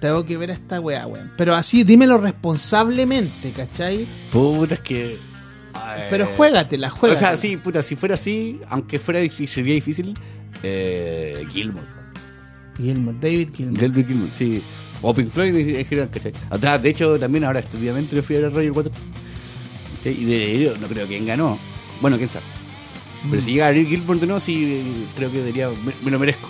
tengo que ver a esta weá, weón. Pero así, dímelo responsablemente, ¿cachai? Puta, es que. ay, Pero juégatela, O juégatela. sea, sí, puta, si fuera así, aunque fuera difícil, sería difícil, eh, Gilmore. Gilmour, David Gilmour. Delbert Gilmore, sí. O Pink Floyd en general, ¿cachai? O de hecho, también ahora estúpidamente me fui a ver a Roger Waters. Y de ello no creo que ganó. Bueno, quién sabe. Pero si llega a Rick Gilmore de nuevo, sí, eh, creo que debería, me, me lo merezco.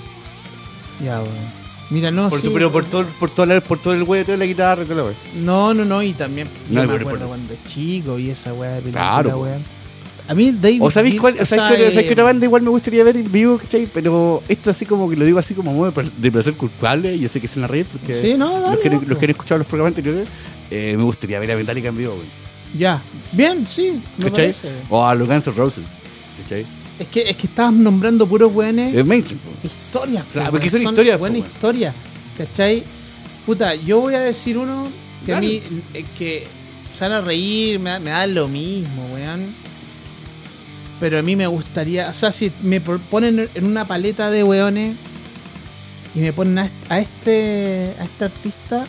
Ya, weón. Mira, no, Por sí, tu- pero por todo, por, todo la- por todo el huevo de la guitarra y todo la wea. No, no, no, y también No, yo me acuerdo cuando chico y esa weá de película, Claro, weón. A mí David O sabéis cuál, o ¿sabéis cuál- ¿sabéis eh, qué otra banda igual me gustaría ver en vivo, ¿cachai? Pero esto así como que lo digo así como de pla- de placer culpable, y yo sé que se van a reír porque Sí, no, dale, los, que, no, los po. que han escuchado los programas anteriores, eh, me gustaría ver a Metallica en vivo, güey. Ya, bien, sí, me ¿cachai? parece. O a los Guns N' Roses, ¿cachai? Es que, es que estabas nombrando puros weones. Es mainstream, po. po, porque son weón, historias, po, Buena weón. historia. ¿Cachai? Puta, yo voy a decir uno que Dale. a mí, eh, que van a reír, me, da- me da lo mismo, weón. Pero a mí me gustaría, o sea, si me po- ponen en una paleta de weones y me ponen a este, a este, a este artista,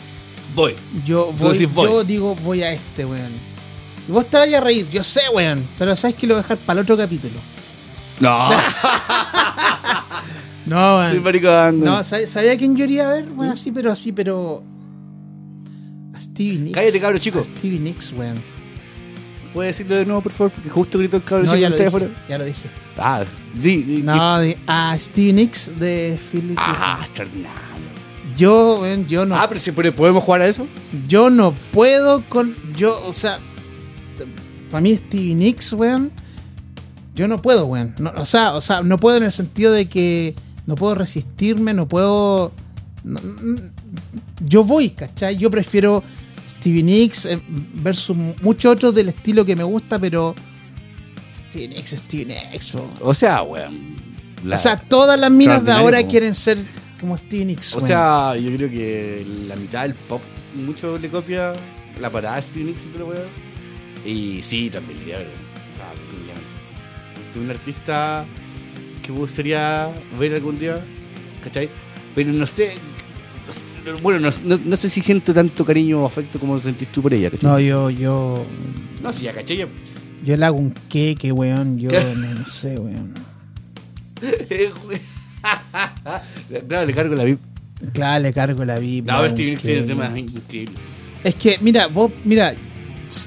Voy. yo voy, voy. yo digo voy a este, weón. Y vos te vayas a reír, yo sé, weón. Pero sabes que lo voy a dejar para el otro capítulo. No, No, weón. soy maricón. No, ¿sab- ¿sabía quién yo iría a ver? Bueno, así, pero así, pero. A Stevie Nicks. Cállate, cabro chico. A Stevie Nicks, weón. ¿Puedes decirlo de nuevo, por favor? Porque justo gritó el cabro No, ya lo, dije, afuera. ya lo dije. Ah, di, di, di- No, de- a Stevie Nicks de Philip. Ah, extraordinario. Yo, weón, yo no. Ah, pero si podemos jugar a eso. Yo no puedo con. Yo, o sea. Para mí, Stevie Nicks, weón. Yo no puedo, weón. No, o, sea, o sea, no puedo en el sentido de que no puedo resistirme, no puedo. no- no- yo voy, ¿cachai? Yo prefiero Stevie Nicks eh, versus muchos otros del estilo que me gusta, pero. Stevie Nicks, Stevie Nicks, po. O sea, weón. la- O sea, todas las minas de ahora quieren ser como Stevie Nicks. O weón. sea, yo creo que la mitad del pop mucho le copia la parada de Stevie Nicks y todo lo weón. Y sí, también le hago. O sea, definitivamente. Es un artista que me gustaría ver algún día, ¿cachai? Pero no sé. no sé, Bueno, no, no- no sé si siento tanto cariño o afecto como lo sentís tú por ella, ¿cachai? No, yo, yo. No, sí, ya, ¿cachai? Ya- Yo le hago un queque, weón. Yo no, no sé, weón. claro, le cargo la VIP. Claro, le cargo la Biblia. No, Stevie Nicks tiene increíble. temas increíbles. Es que, mira, vos, mira,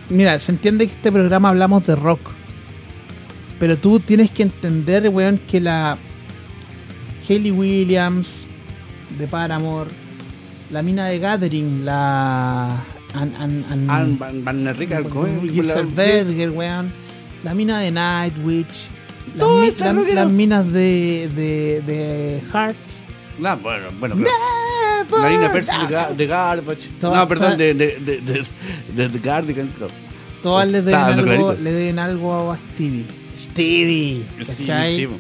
mira, se entiende que este programa hablamos de rock. Pero tú tienes que entender, weón, que la Hayley Williams de Paramore, la mina de Gathering, la. An, an, an- Anne Van, Van Rica, ¿cómo es? Gilserberger, weón. La mina de Nightwish. Las, mi- la- rockero. las minas de, de, de Heart. No, bueno, bueno, claro. Marina Percy de, Ga- de Garbage. No, perdón, de, de, de, de, de, The no. Todas le deben, Está dando algo, clarito. le deben algo a Stevie. Stevie. Stevie, ¿cachai? sí, po.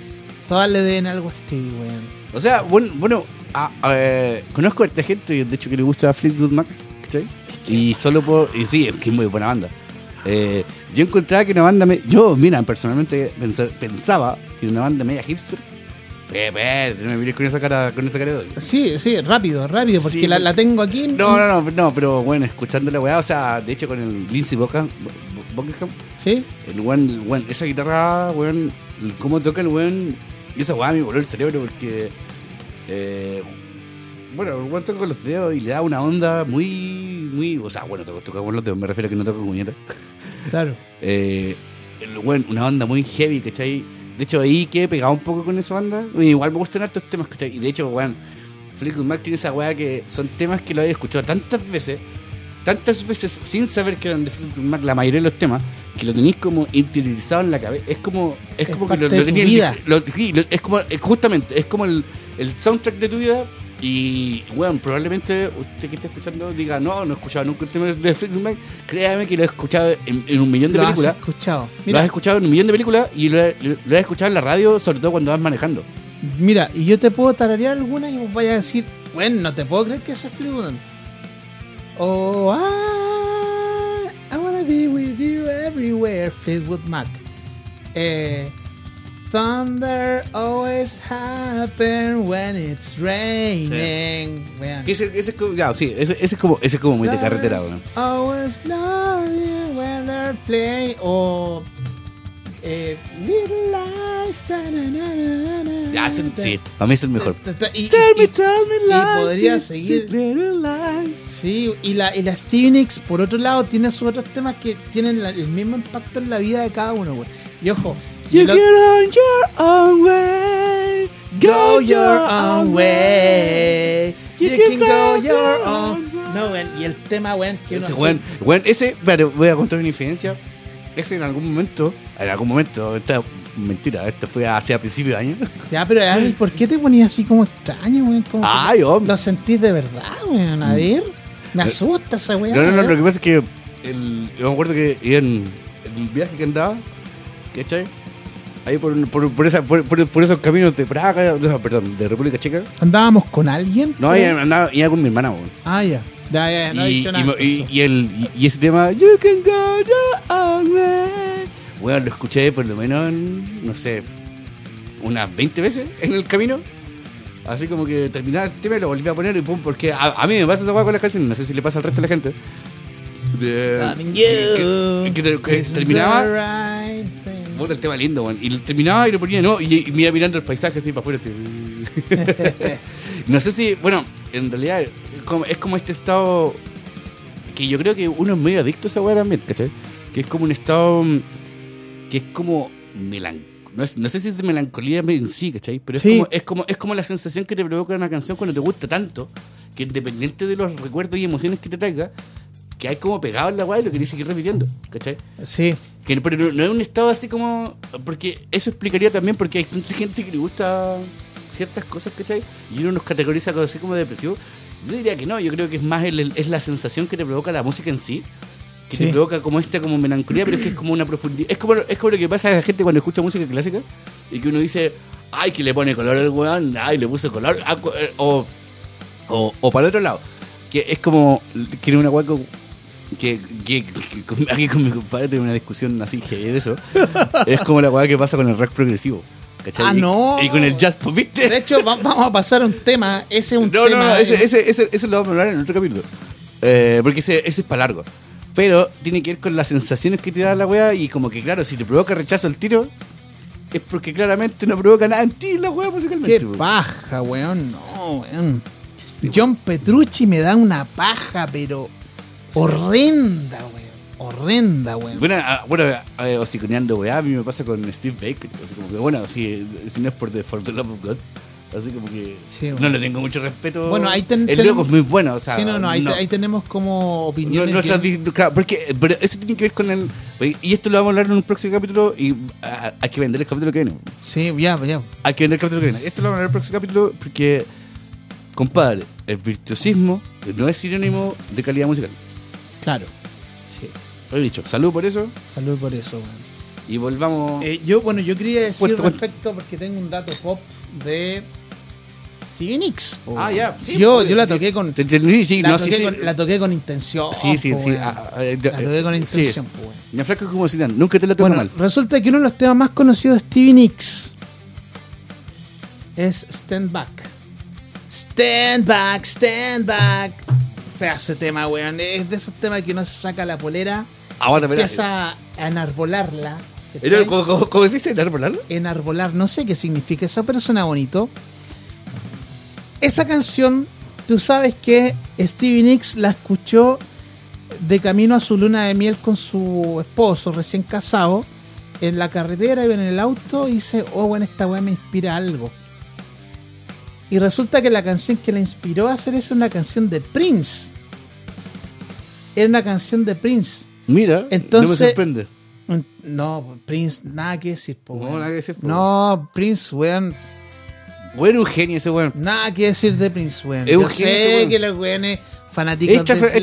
Todas le deben algo a Stevie, weón. O sea, bueno, bueno a- a- eh, conozco a esta gente, de hecho, que le gusta a Fleetwood Mac, ¿cachai? Y solo por. Y sí, es que es muy buena banda. Eh, yo encontraba que una banda. me- yo, mira, personalmente pensa- pensaba que una banda media hipster. Pepe, no me mires con esa cara, con esa cara de odio. Sí, sí, rápido, rápido, porque Sí, la, la tengo aquí. No, no, no, no, pero bueno, escuchando la weá, o sea, de hecho con el Lindsey Buckingham, Buckingham Sí, el weón, weón, esa guitarra, weón, cómo toca el weón, y esa weá me voló el cerebro porque, eh, bueno, el weón toca con los dedos y le da una onda muy, muy, o sea, bueno, toca, toca con los dedos, me refiero a que no toca con muñeca. claro. Eh, el weón, una onda muy heavy, ¿cachai? De hecho, ahí quedé pegado un poco con esa banda. Igual me gustan hartos temas, ¿cachai? Y de hecho, weón, Fleetwood Mac tiene esa weá que son temas que lo he escuchado tantas veces, tantas veces sin saber que eran de Fleetwood Mac, la mayoría de los temas, que lo tenéis como interiorizado en la cabeza. Es como, es Es como que lo, lo tenías- lo- sí, lo- es como, justamente, es como el, el soundtrack de tu vida. Y, weón, probablemente usted que está escuchando diga, no, no he escuchado nunca un tema de Fleetwood Mac. Créame que lo he escuchado en, en un millón de Lo has películas. escuchado. Lo has escuchado en un millón de películas y lo, has escuchado en la radio, sobre todo cuando vas manejando. mira, y yo te puedo tararear alguna y vos vayas a decir, bueno, no te puedo creer que eso es Fleetwood. Oh, I, I wanna be with you everywhere, Fleetwood Mac. Eh, Thunder always happen when it's raining. Que ese, ese ya, sí, ese, ese es como, ese es como muy de carretera, weón. Always love you when they're playing. O. Eh, Little Lies. ta, na, na, na, Ya, ta, sí, para mí es el mejor. ta, ta, y, Tell y- me, tell me y lies, podría it's seguir. lies. Sí, y la, y la por otro lado, tiene sus otros temas que tienen la- el mismo impacto en la vida de cada uno, güey. Y ojo, You get on your own way. Go your own way. You can go your own. No, güey, y el tema, güey, que uno Ese weón, weón, ese, pero voy a contar una infidencia. Ese en algún momento, en algún momento, esta mentira, esto fue hace a principios de año. Ya, pero Ari, ¿por qué te ponías así como extraño, güey? Como Ay, hombre. Lo sentís de verdad, güey. A ver, me asusta esa weá. No, no, no, lo que pasa es que el, yo me acuerdo que en, en el viaje que andaba, ¿cachai? Ahí por, por, por, esa, por, esos caminos de Praga, perdón, de República Checa. ¿Andábamos con alguien? No, ahí andaba, iba con mi hermana. Ah, ya. Ya, ya, no he y, dicho y nada. y, y el, y, ese tema, You can go your. Bueno, lo escuché por lo menos, en, no sé, unas 20 veces en el camino. Así como que terminaba el tema y lo volví a poner y pum, porque a, a mí me pasa esa hueá con las canciones, no sé si le pasa al resto de la gente. De- que, que- que- que terminaba. Puta, el tema lindo, weón, y terminaba y lo ponía, ¿no? Y, y me iba mirando el paisaje así para afuera. no sé si, bueno, en realidad es como, es como este estado que yo creo que uno es medio adicto a esa weá también, ¿cachai? Que es como un estado mm, que es como melancólico. No, es- no sé si es de melancolía en sí, ¿cachai? Pero es, Sí. como, es, como, es como la sensación que te provoca una canción cuando te gusta tanto, que independiente de los recuerdos y emociones que te traiga, que hay como pegado en la weá y lo querés seguir repitiendo, ¿cachai? Sí. Que, pero no, no es un estado así como. Porque eso explicaría también porque hay tanta gente que le gusta ciertas cosas, ¿cachai? Y uno nos categoriza así como depresivo. Yo diría que no, yo creo que es más el- el- es la sensación que te provoca la música en sí. Que Sí. te provoca como esta como melancolía, pero es que es como una profundidad. Es como, es como lo que pasa a la gente cuando escucha música clásica y que uno dice, ay, que le pone color al weón, ay, le puso color. ah, eh, O, o, o para el otro lado, que es como, que una como- que, que, que con- aquí con mi compadre tuve una discusión así heavy de eso. es como la weá que pasa con el rock progresivo. ¿cachai? Ah, no. Y, con el jazz pop, ¿viste? De hecho, va- vamos a pasar a un tema. Ese es un No, no, tema. no, ese, eh, ese, ese, ese lo vamos a hablar en otro capítulo. Eh, porque ese, ese es para largo. Pero tiene que ver con las sensaciones que te da la weá y como que, claro, si te provoca rechazo el tiro, es porque claramente no provoca nada en ti la weá musicalmente. Qué paja, weón. No, weón. John Petrucci me da una paja, pero horrenda, weón. Horrenda, weón. Bueno, ah, bueno eh, hociconeando, weá, a mí me pasa con Steve Baker. Así como que, bueno, si, si no es por the, for the Love of God. Así como que Sí, bueno. no le tengo mucho respeto. Bueno, ahí ten- El loco es muy bueno, o sea. sí, no, no, ahí, te- ahí tenemos como No, opiniones. bien- di- claro, porque pero eso tiene que ver con el. Y esto lo vamos a hablar en un próximo capítulo. Y ah, hay que vender el capítulo que viene. Sí, ya, ya. Hay que vender el capítulo que viene. Esto lo vamos a hablar en el próximo capítulo porque, compadre, el virtuosismo no es sinónimo de calidad musical. Claro. Sí. Lo he dicho. Salud por eso. Salud por eso, weón. Y volvamos. Eh, yo, bueno, yo quería decir cuenta. respecto, porque tengo un dato pop de Stevie Nicks. po, Ah, ya, sí, yo, pues, yo la toqué con. Te- te- sí, sí, La, no, toqué sí, sí. con, la toqué con intención. Sí, sí, po, sí. Ah, ah, eh, La toqué con eh, intención, po, flaco es como Zidane, nunca te la toco Bueno, mal. resulta que uno de los temas más conocidos de Stevie Nicks es Stand Back. Stand Back, Stand Back. Pedazo de tema, weón. Es de esos temas que uno se saca la polera, Aguanta, espera. empieza a enarbolarla. ¿Cómo, cómo, cómo se dice? ¿Enarbolarlo? enarbolar, no sé qué significa eso, pero suena bonito. Esa canción, tú sabes que Stevie Nicks la escuchó de camino a su luna de miel con su esposo recién casado, en la carretera, iba en el auto y dice, oh, bueno, esta weá me inspira algo. Y resulta que la canción que la inspiró a hacer eso es una canción de Prince. Era una canción de Prince. Mira, Entonces- no me sorprende. No, Prince, nada que decir, po, No, nada que decir, po. No, Prince, weón, Bueno, un genio ese weón. Nada que decir de Prince, weón. Yo genio sé weón. que los weones fanáticos Extra, de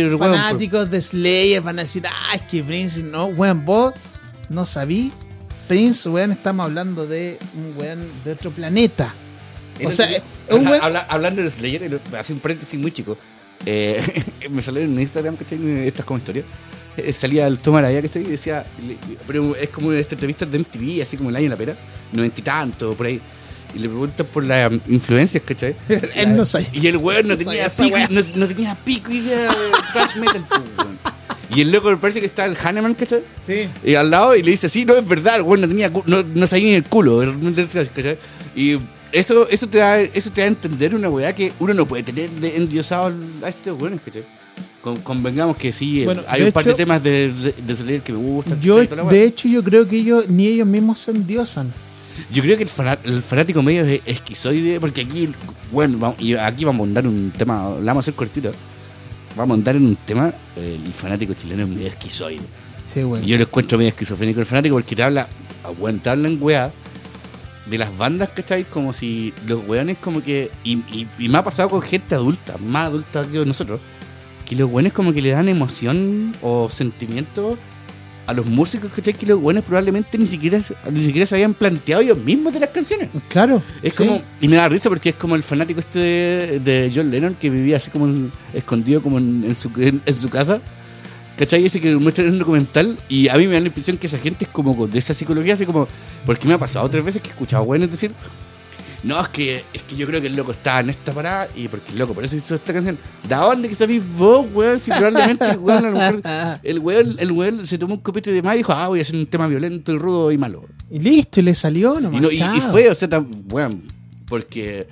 el weón. fanáticos de Slayer van a decir, ah, es que Prince, no, weón, vos no sabí. Prince, weón, estamos hablando de un weón de otro planeta. O sea, es un Ajá, weón. habla- hablando de Slayer, hace un paréntesis muy chico. Eh, me salió en Instagram que tiene estas como historias. Eh, salía el Tom Araya que está ahí y decía, le- pero es como esta entrevista de MTV, así como el año de la pera, noventa y tanto, por ahí. Y le preguntan por las um, influencias, ¿cachai? Él no sabe. Y el weón no No tenía pico, no, no tenía pico idea de thrash metal. Y el loco parece que está el Hanneman, ¿cachai? Sí. Y al lado y le dice, sí, no es verdad, el weón no tenía no, no sabía ni el culo, ¿cachai? Y eso, eso te da, eso te da a entender una weá que uno no puede tener endiosado a estos weones, ¿cachai? Con- convengamos que sí, Bueno, hay un par de temas de, Slayer que me gustan. Yo, la de hecho, yo creo que ellos, ni ellos mismos se endiosan. Yo creo que el, fana- el fanático medio es esquizoide, porque aquí, bueno, vamos- y aquí vamos a andar un tema, la vamos a hacer cortita. Vamos a andar en un tema, el fanático chileno es medio esquizoide. Sí. Y yo lo encuentro medio esquizofrénico el fanático porque te habla, weón, te hablan weá de las bandas, ¿cachai? Como si los weones como que, y, y, y me ha pasado con gente adulta, más adulta que nosotros, que los weones como que le dan emoción o sentimiento a los músicos, ¿cachai? Que los weones probablemente ni siquiera, ni siquiera se habían planteado ellos mismos de las canciones. Claro. Es sí. como, y me da risa porque es como el fanático este de, de John Lennon que vivía así como escondido como en, en su, en, en su casa. ¿Cachai? Ese que muestran en un documental y a mí me da la impresión que esa gente es como de esa psicología, así como, porque me ha pasado otras veces que he escuchado buenos decir, no, es que, es que yo creo que el loco estaba en esta parada y porque el loco por eso hizo esta canción. ¿De dónde que sabéis vos, weón? Si probablemente el weón, a lo mejor, el weón, el weón se tomó un copete de más y dijo, ah, voy a hacer un tema violento y rudo y malo. Y listo, y le salió nomás. Y, no- y- fue, o sea, tan, bueno, porque,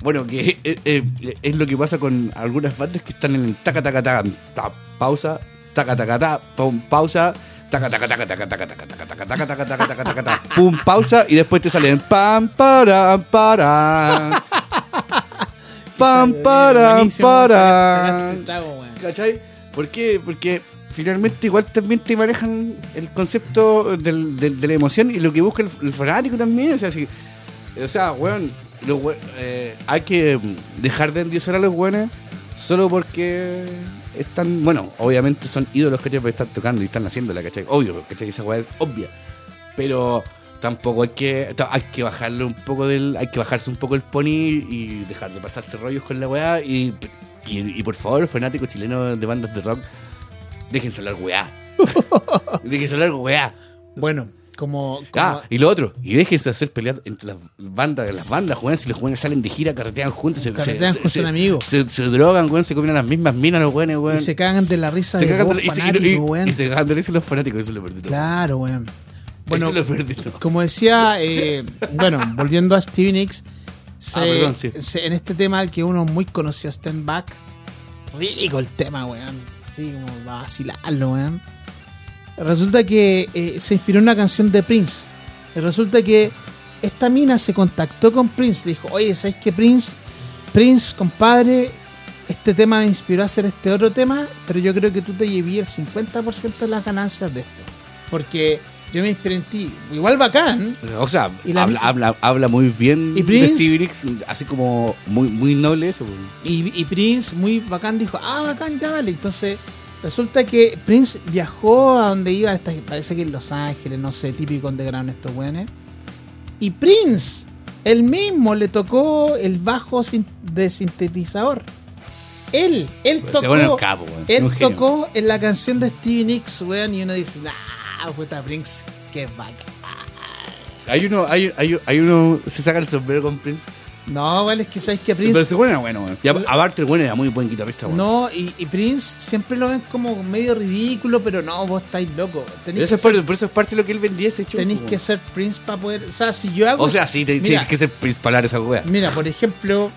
bueno, que eh, eh, es lo que pasa con algunas bandas que están en el taca, taca, taca, ta, pausa, taca, taca, ta, pum, pausa, taca, taca, taca, taca, taca, taca, taca, taca, taca, taca, taca, taca, taca, taca, pum, pausa, y después te salen pam, para, para, pam, para, para. ¿Cachai? ¿Por qué? Porque finalmente igual también te manejan el concepto del- del- de la emoción y lo que busca el, el fanático también. O sea, si, o sea, weón, los eh, hay que dejar de endiosar a los weones solo porque están, bueno, obviamente son ídolos, ¿cachai? Porque están tocando y están haciéndola, ¿cachai? Obvio, ¿cachai? Esa weá es obvia. Pero tampoco hay que hay que bajarle un poco del hay que bajarse un poco el pony y dejar de pasarse rollos con la weá y, y, y por favor fanáticos chilenos de bandas de rock déjense hablar weá déjense hablar weá Bueno, como. como- ah, y lo otro y déjense hacer pelear entre las bandas las bandas weón si los weones salen de gira carretean juntos se, Carretean se, con se- amigos. se, se drogan weón se comen las mismas minas los weones weón y se cagan de la risa Se de cagan vos, de- y se- y- se cagan de risa los fanáticos eso es lo todo. Claro, weón. Bueno, eso es lo todo. como decía, eh, bueno, volviendo a Stevie Nicks, se- Ah, perdón, sí. en este tema que uno muy conocido, Stand Back, rico el tema, weón. Así como va a vacilarlo, weón. Resulta que eh, se inspiró en una canción de Prince. Y resulta que esta mina se contactó con Prince. Le dijo, oye, ¿sabes qué, Prince? Prince, compadre, este tema me inspiró a hacer este otro tema, pero yo creo que tú te llevé el 50% de las ganancias de esto. Porque yo me inspiré en ti. Igual bacán. O sea, habla, habla, habla muy bien ¿Y de Prince? Stevie Nicks, así como muy, muy noble eso. pues. Y, y Prince, muy bacán, dijo, ah, bacán, ya dale. Entonces, resulta que Prince viajó a donde iba, esta- parece que en Los Ángeles, no sé, típico underground estos weones. Y Prince, él mismo le tocó el bajo de sintetizador. Él, él Se tocó. pone el capo, weón. Él tocó en la canción de Stevie Nicks, weón, y uno dice, ah, puta Prince, qué bacán. Hay uno, hay, hay, hay uno, se saca el sombrero con Prince. No, weón, es que sabes que Prince. Pero ese bueno era bueno, weón. Y aparte, el bueno era muy buen guitarrista, weón. No, y, y Prince siempre lo ven como medio ridículo, pero no, vos estáis Tenéis, eso es ser, por eso es parte de lo que él vendía ese show. tenéis que ser Prince para poder. O sea, si yo hago. O sea, sí, te- mira, que ser principalar esa weá. mira, por ejemplo,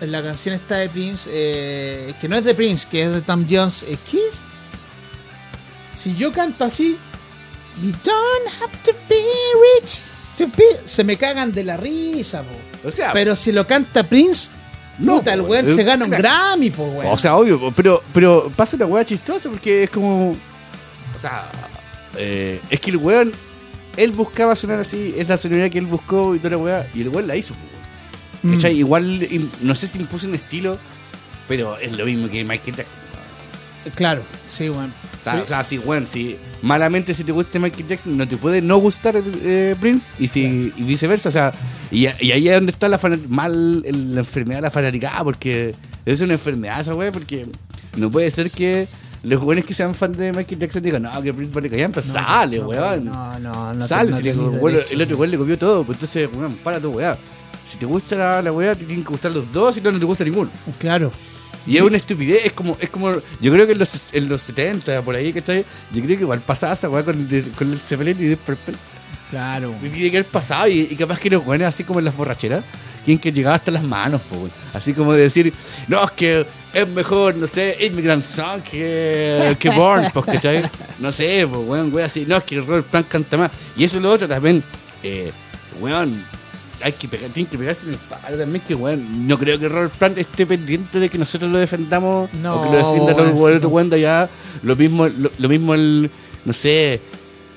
en la canción esta de Prince, eh, que no es de Prince, que es de Tom Jones, eh, Kiss. Si yo canto así, You don't have to be rich to be. Se me cagan de la risa, po. O sea, Pero si lo canta Prince, No, puta, el weón se gana un crack. Grammy, po, weón. o sea, obvio, pero, pero pasa una weá chistosa porque es como. O sea, eh, es que el weón, él buscaba sonar así, es la sonoridad que él buscó y toda la weá, y el weón la hizo, weón. Mm. Igual, no sé si impuso un estilo, pero es lo mismo que Michael Jackson. Claro, sí, weón. O sea, o sea, si, weón, si malamente si te gusta Michael Jackson, no te puede no gustar eh, Prince y si y viceversa. O sea, y, y ahí es donde está la mal la enfermedad de la fanaticada, porque es una enfermedad esa weón, porque no puede ser que los jóvenes que sean fan de Michael Jackson digan, no, que Prince vale pues sale, no, weón. No, no, no. sale, no si el otro weón le copió todo, pues entonces, weón, para tu weá. Si te gusta la, la weá, te tienen que gustar los dos, si no, no te gusta ninguno. Claro. Y es una estupidez, es como, es como, yo creo que en los, en los 70, por ahí, ¿cachai? Yo creo que igual pasaba esa weá con, de- con el Zeppelin y Deep Purple. Claro. Y Tiene que haber pasado y, y capaz que los buenos, así como en las borracheras, tienen que llegar hasta las manos, po, weón. Así como de decir, no, es que es mejor, no sé, Immigrant Song que, que Born, pues, ¿cachai? No sé, pues, weón, weón, así, no, es que Robert Plant canta más. Y eso es lo otro también, eh, weón, hay que pegar, tienen que pegarse en el palo también, que weón, no creo que Robert Plant esté pendiente de que nosotros lo defendamos No, o que lo defienda sí, otro weón de allá. Lo mismo, lo, lo mismo el, no sé,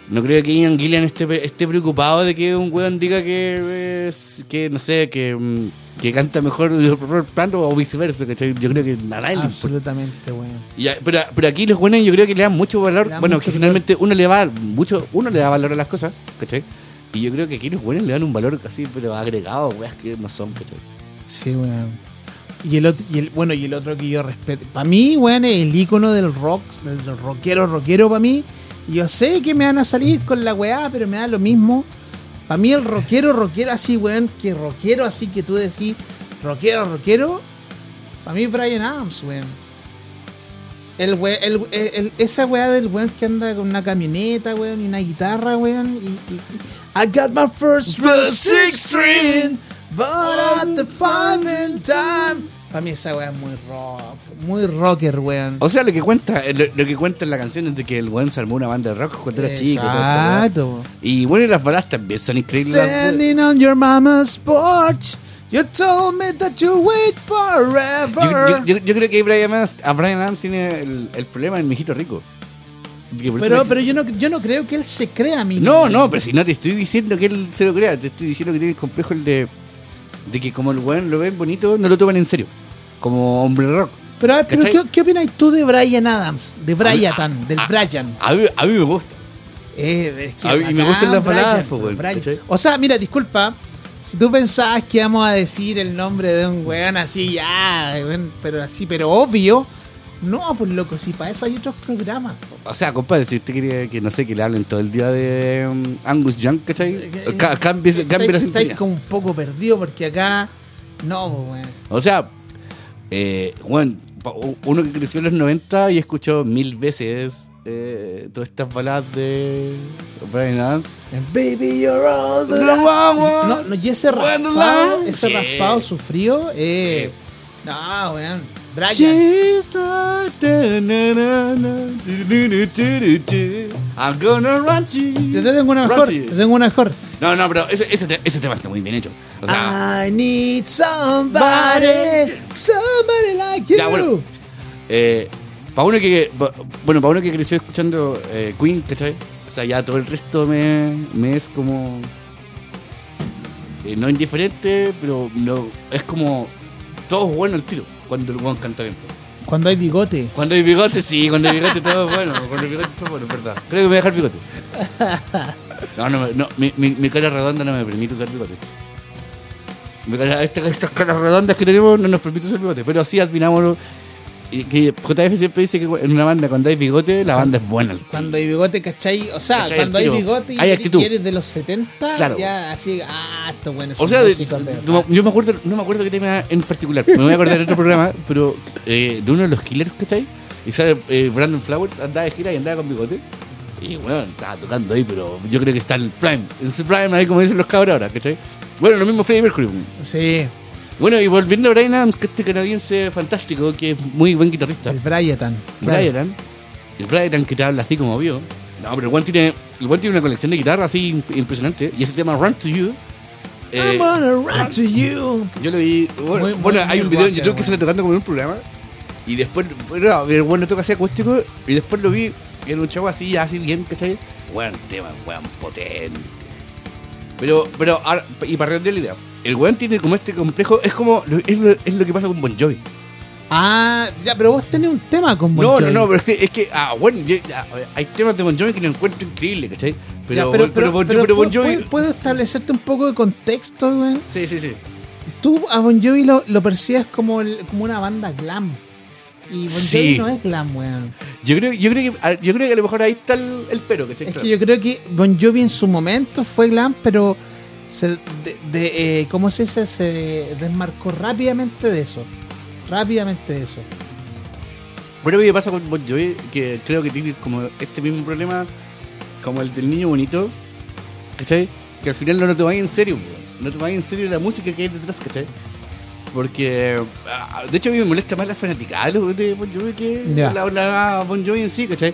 no creo que Ian Gillian esté, esté preocupado de que un weón diga que, es- que no sé, que, mm, que canta mejor Robert Plant o viceversa, ¿cachai? Yo creo que nada. Absolutamente, weón. A- pero, pero aquí los buenos yo creo que le dan mucho valor. Dan Bueno, mucho que finalmente uno le va mucho, uno le da valor a las cosas, ¿cachai? Y yo creo que aquí los buenos le dan un valor así, pero agregado, weas que no son, ¿cachai? Sí, weón. Y el otro, y el, bueno, y el otro que yo respeto. Para mí, weón, es el icono del rock, del rockero, rockero para mí. Yo sé que me van a salir con la weá, pero me da lo mismo. Para mí el rockero, rockero así, weón, que rockero así que tú decís, rockero, rockero. Para mí Brian Adams, weón. El, we- el, esa weá del weón que anda con una camioneta, weón, y una guitarra, weón. Y- I got my first real six string, but at the five in time. Para mí esa weá es muy rock, muy rocker, weón. O sea, lo que cuenta, lo, lo que cuenta en la canción es de que el weón se armó una banda de rock cuando era chico. Exacto. Y bueno, y las balas también son increíbles. Standing on your mama's porch, you told me that you wait Yo, forever. yo- yo- yo creo que Brian Adams, a Brian Adams tiene el, el problema del mijito rico. Pero pero yo, no, yo no creo que él se crea a mí. No, no, pero si no te estoy diciendo que él se lo crea, te estoy diciendo que tiene el complejo el de, de que como el weón lo ven bonito, no lo toman en serio. Como hombre rock. Pero, a ver, pero. ¿qué, qué opinas tú de Brian Adams? De Brian, del a- Brian. A mí, a mí me gusta. Eh, es que A mí me gustan las baladas. O sea, mira, disculpa. Si tú pensabas que íbamos a decir el nombre de un weón así, ya, pero así, pero obvio. No, pues loco, si para eso hay otros programas. po. O sea, compadre, si usted quería que no sé, que le hablen todo el día de um, Angus Young, ¿cachai? Ca- cambie, Estáis- cambie la estáis sintonía. como un poco perdido porque acá. No, weón. O sea, eh, pa- uno que creció en los 90 y escuchó mil veces eh, todas estas baladas de Brian Adams. Baby, you're all the No. No, y ese raspado, ese Sí. raspado sufrido, eh. No, weón. Brian. Like da- na- na- na. I'm gonna run to you. Te tengo una mejor. Te tengo una mejor. No, no, pero ese, ese, ese tema está muy bien hecho. O sea, I need somebody, somebody like you. Ya, bueno. eh, para uno que pa- bueno, para uno que creció escuchando eh, Queen, ¿cachai? O sea, ya todo el resto me, me es como eh, no indiferente, pero no es como todo es bueno el tiro cuando el weón canta bien. Cuando hay bigote. Cuando hay bigote, sí, cuando hay bigote todo es bueno. Cuando hay bigote todo es bueno, es verdad. Creo que me voy a dejar bigote. No, no, no mi, mi, mi cara redonda no me permite usar bigote. Cara- esta- estas caras redondas que tenemos no nos permite usar bigote. Pero sí admiramos y que JF siempre dice que en una banda cuando hay bigote, la banda es buena. Cuando hay bigote, ¿cachai? O sea, ¿Cachai? cuando hay bigote y, Hay actitud. eres de los 70, Claro. ya así, ah, estos buenos O sea, de- no, yo me acuerdo, no me acuerdo qué tema en particular. Me voy a acordar de otro programa, pero eh, de uno de los killers, ¿cachai? Y sale eh, Brandon Flowers, andaba de gira y andaba con bigote. Y bueno, estaba tocando ahí, pero yo creo que está en el prime. En ese prime ahí, como dicen los cabros ahora, ¿cachai? Bueno, lo mismo Freddie Mercury. Sí, Bueno, y volviendo a Brian Adams, que este canadiense fantástico, que es muy buen guitarrista. el claro. Brian, el Brian que te habla así como vio. No, pero el Juan tiene, el Juan tiene una colección de guitarras así imp- impresionante. Y ese tema Run to You. eh, I'm gonna run to you. yo lo vi. Bueno, Muy- bueno, muy- hay un video en YouTube que sale tocando como en un programa. Y después, bueno, el bueno toca así acústico. Y después lo vi en un chavo así, así bien, ¿cachai? Buen tema, weón, potente. Pero, pero, y para redondear la idea, el weón tiene como este complejo, es como, es lo, es lo que pasa con Bon Jovi. Ah, ya, pero vos tenés un tema con Bon No, no, Jovi. no, pero sí, es que, ah, bueno, ya- ya, hay temas de Bon Jovi que lo encuentro increíble, ¿cachai? Pero, Ya, pero, pero, Bon- pero pero Bon ¿puedo- Jovi. ¿puedo, puedo establecerte un poco de contexto, güey? Sí, sí, sí. Tú a Bon Jovi lo, lo percibes como, el- como una banda glam. Y Bon Sí. Jovi no es glam, weón. Yo creo, yo creo que, ah, yo creo que a lo mejor ahí está el, el pero, ¿cachai? Es Claro. que yo creo que Bon Jovi en su momento fue glam, pero se, de, de, eh, ¿cómo se dice? Se desmarcó rápidamente de eso. Rápidamente de eso. Bueno, me pasa con Bon Jovi que creo que tiene como este mismo problema como el del niño bonito, ¿cachai? Que al final no lo tomáis en serio, weón. no tomáis en serio la música que hay detrás, ¿cachai? Porque, ah, de hecho, a mí me molesta más la fanaticada de Bon Jovi que la, la Bon Jovi en sí, ¿cachai?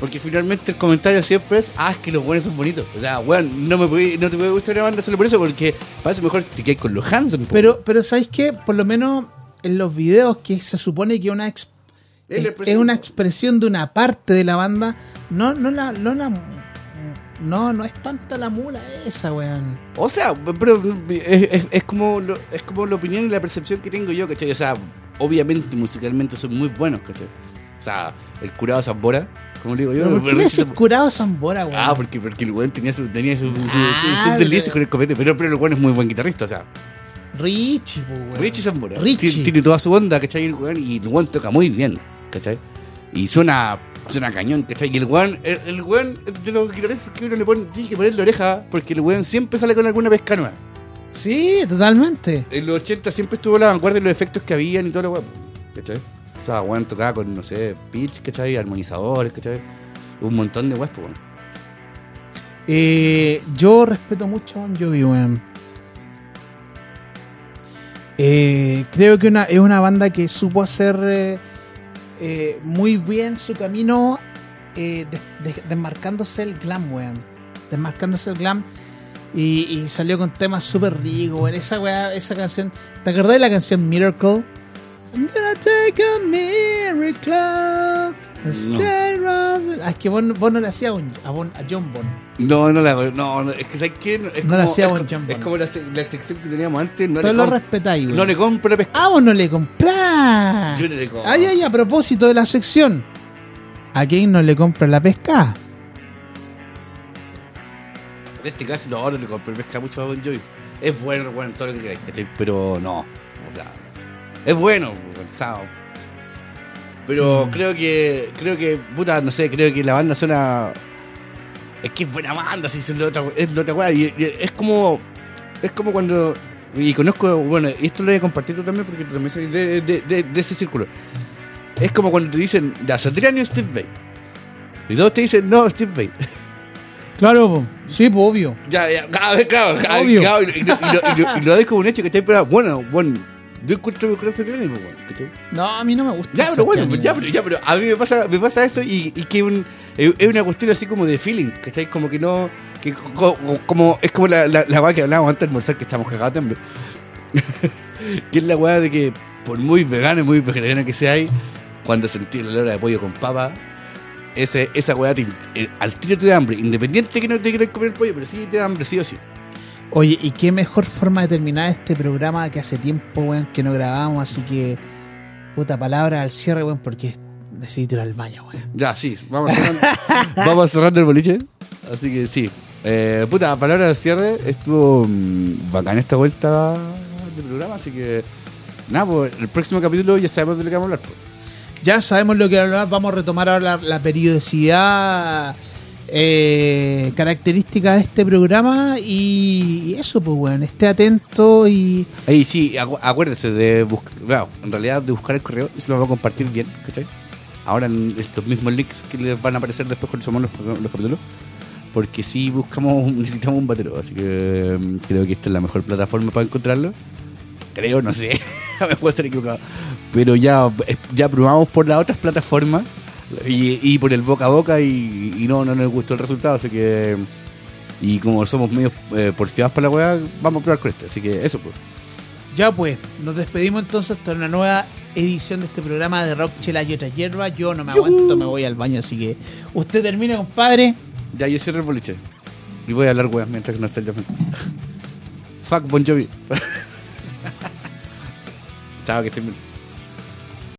Porque finalmente el comentario siempre es, ah, es que los buenos son bonitos. O sea, weón, no, me puede, no te puede gustar una banda solo por eso, porque parece mejor te quedas con los Hanson. Pero, pero ¿sabéis qué? Por lo menos en los videos que se supone que una Es es, una expresión de una parte de la banda, no, no la, no la no, no es tanta la mula esa, weón. O sea, pero es, es- es como lo, es como la opinión y la percepción que tengo yo, ¿cachai? O sea, obviamente musicalmente son muy buenos, ¿cachai? O sea, el curado Zambora, como le digo yo. ¿Pero ¿Por qué le haces curado Zambora, weón? ah, porque, porque el weón tenía su, tenía su, su, su- sus Ah, deslices con el copete, pero, pero el weón es muy buen guitarrista, o sea, Richie, weón. Richie Zambora. Richie. Tiene, tiene toda su onda, ¿cachai? El y el weón toca muy bien, ¿cachai? Y suena, suena cañón, ¿cachai? Y el weón, el, el weón de los guitarristas que uno le pone, tiene que ponerle oreja, porque el weón siempre sale con alguna pesca nueva. Sí, totalmente. En los 80 siempre estuvo a la vanguardia de los efectos que habían y todo lo weón. ¿Cachai? O sea, weón tocaba con, no sé, pitch, ¿cachai? Armonizadores, ¿cachai? Un montón de weas, pues, weón. Eh, yo respeto mucho a Bon Jovi, weón. Eh, creo que una, es una banda que supo hacer eh, eh, muy bien su camino eh, des- des- desmarcándose el glam, weón. Desmarcándose el glam. Y, y salió con temas súper ricos, weón. Esa weá, esa canción. ¿Te acordás de la canción Miracle? I'm gonna take a miracle. The- Ah, es que vos, no- vos no le hacías a, a Bon- a John Bon. No, no la hago, no, no, es que ¿sabes qué? No, es No la hacía es, Bon es no. como la, se- la sección que teníamos antes, no Pero le, lo respetáis, weón. no le compro la pesca. Ah, vos no le comprás. Yo no le compro. Ay, ay, a propósito de la sección. ¿A quién no le compra la pesca? En este caso, no, no le compro pesca mucho a Bon Jovi. Es bueno, bueno, todo lo que queráis. Pero no. es bueno, weón, o sea, Mm. Pero creo que, creo que, puta, no sé, creo que la banda suena. Es que es buena banda, si es la otra, es la otra weá. Y, y es como. Es como cuando. Y conozco, bueno, y esto lo voy a compartir tú también porque tú también soy de, de, de, de ese círculo. es como cuando te dicen, ya, Satriani o Steve Bay. Y todos te dicen, no, Steve Bay. Claro, po. sí, pues obvio. Ya, ya, claro, claro, Obvio. claro, y, y lo- y lo- como un hecho que está pero bueno, bueno, yo encuentro mejor pues, bueno, ¿cachai? No, a mí no me gusta. Ya, pero bueno, ya, pero, ya, pero a mí me pasa, me pasa eso y, y que un- es una cuestión así como de feeling, ¿cachai? Como que no, que co- co- como, es como la, la, la weá que hablábamos antes de almorzar, que estamos cagados de hambre. que es la weá de que por muy vegano y muy vegetariano que sea cuando sentí el olor de pollo con papa, ese, esa weá te- eh, al tiro te da hambre, independiente que no te quieras comer el pollo, pero sí te da hambre, sí o sí. Oye, y qué mejor forma de terminar este programa que hace tiempo, weón, que no grabamos, así que. Puta palabra al cierre, weón, porque necesito ir al baño, weón. Ya, sí, vamos cerrando, vamos cerrando el boliche. Así que sí. Eh, puta, palabra de cierre. Estuvo mm, bacán esta vuelta de programa. Así que, nada, pues el próximo capítulo ya sabemos de lo que vamos a hablar. pues. Ya sabemos lo que vamos a retomar ahora la, la periodicidad eh, característica de este programa y, eso, pues, weón, esté atento y. Ahí sí, acu- acuérdense de buscar, bueno, en realidad de buscar el correo y se lo vamos a compartir bien, ¿cachai? Ahora en estos mismos links que les van a aparecer después cuando subamos los, los capítulos. Porque sí buscamos, necesitamos un batero, así que mm, creo que esta es la mejor plataforma para encontrarlo. Creo, no sé, me puedo estar equivocado. Pero ya, eh, ya probamos por las otras plataformas y, y por el boca a boca y, y no, no nos gustó el resultado, así que... Y como somos medio eh, porfiados para la weá, vamos a probar con este. Así que eso, pues. Ya pues, nos despedimos entonces hasta una nueva edición de este programa de Rock Chela y otras hierbas. Yo no me aguanto, me voy al baño, así que usted termine, compadre. Ya, yo cierro el boliche. Y voy a hablar weas mientras que no está el. Fuck Bon Jovi. Chao, que estén bien.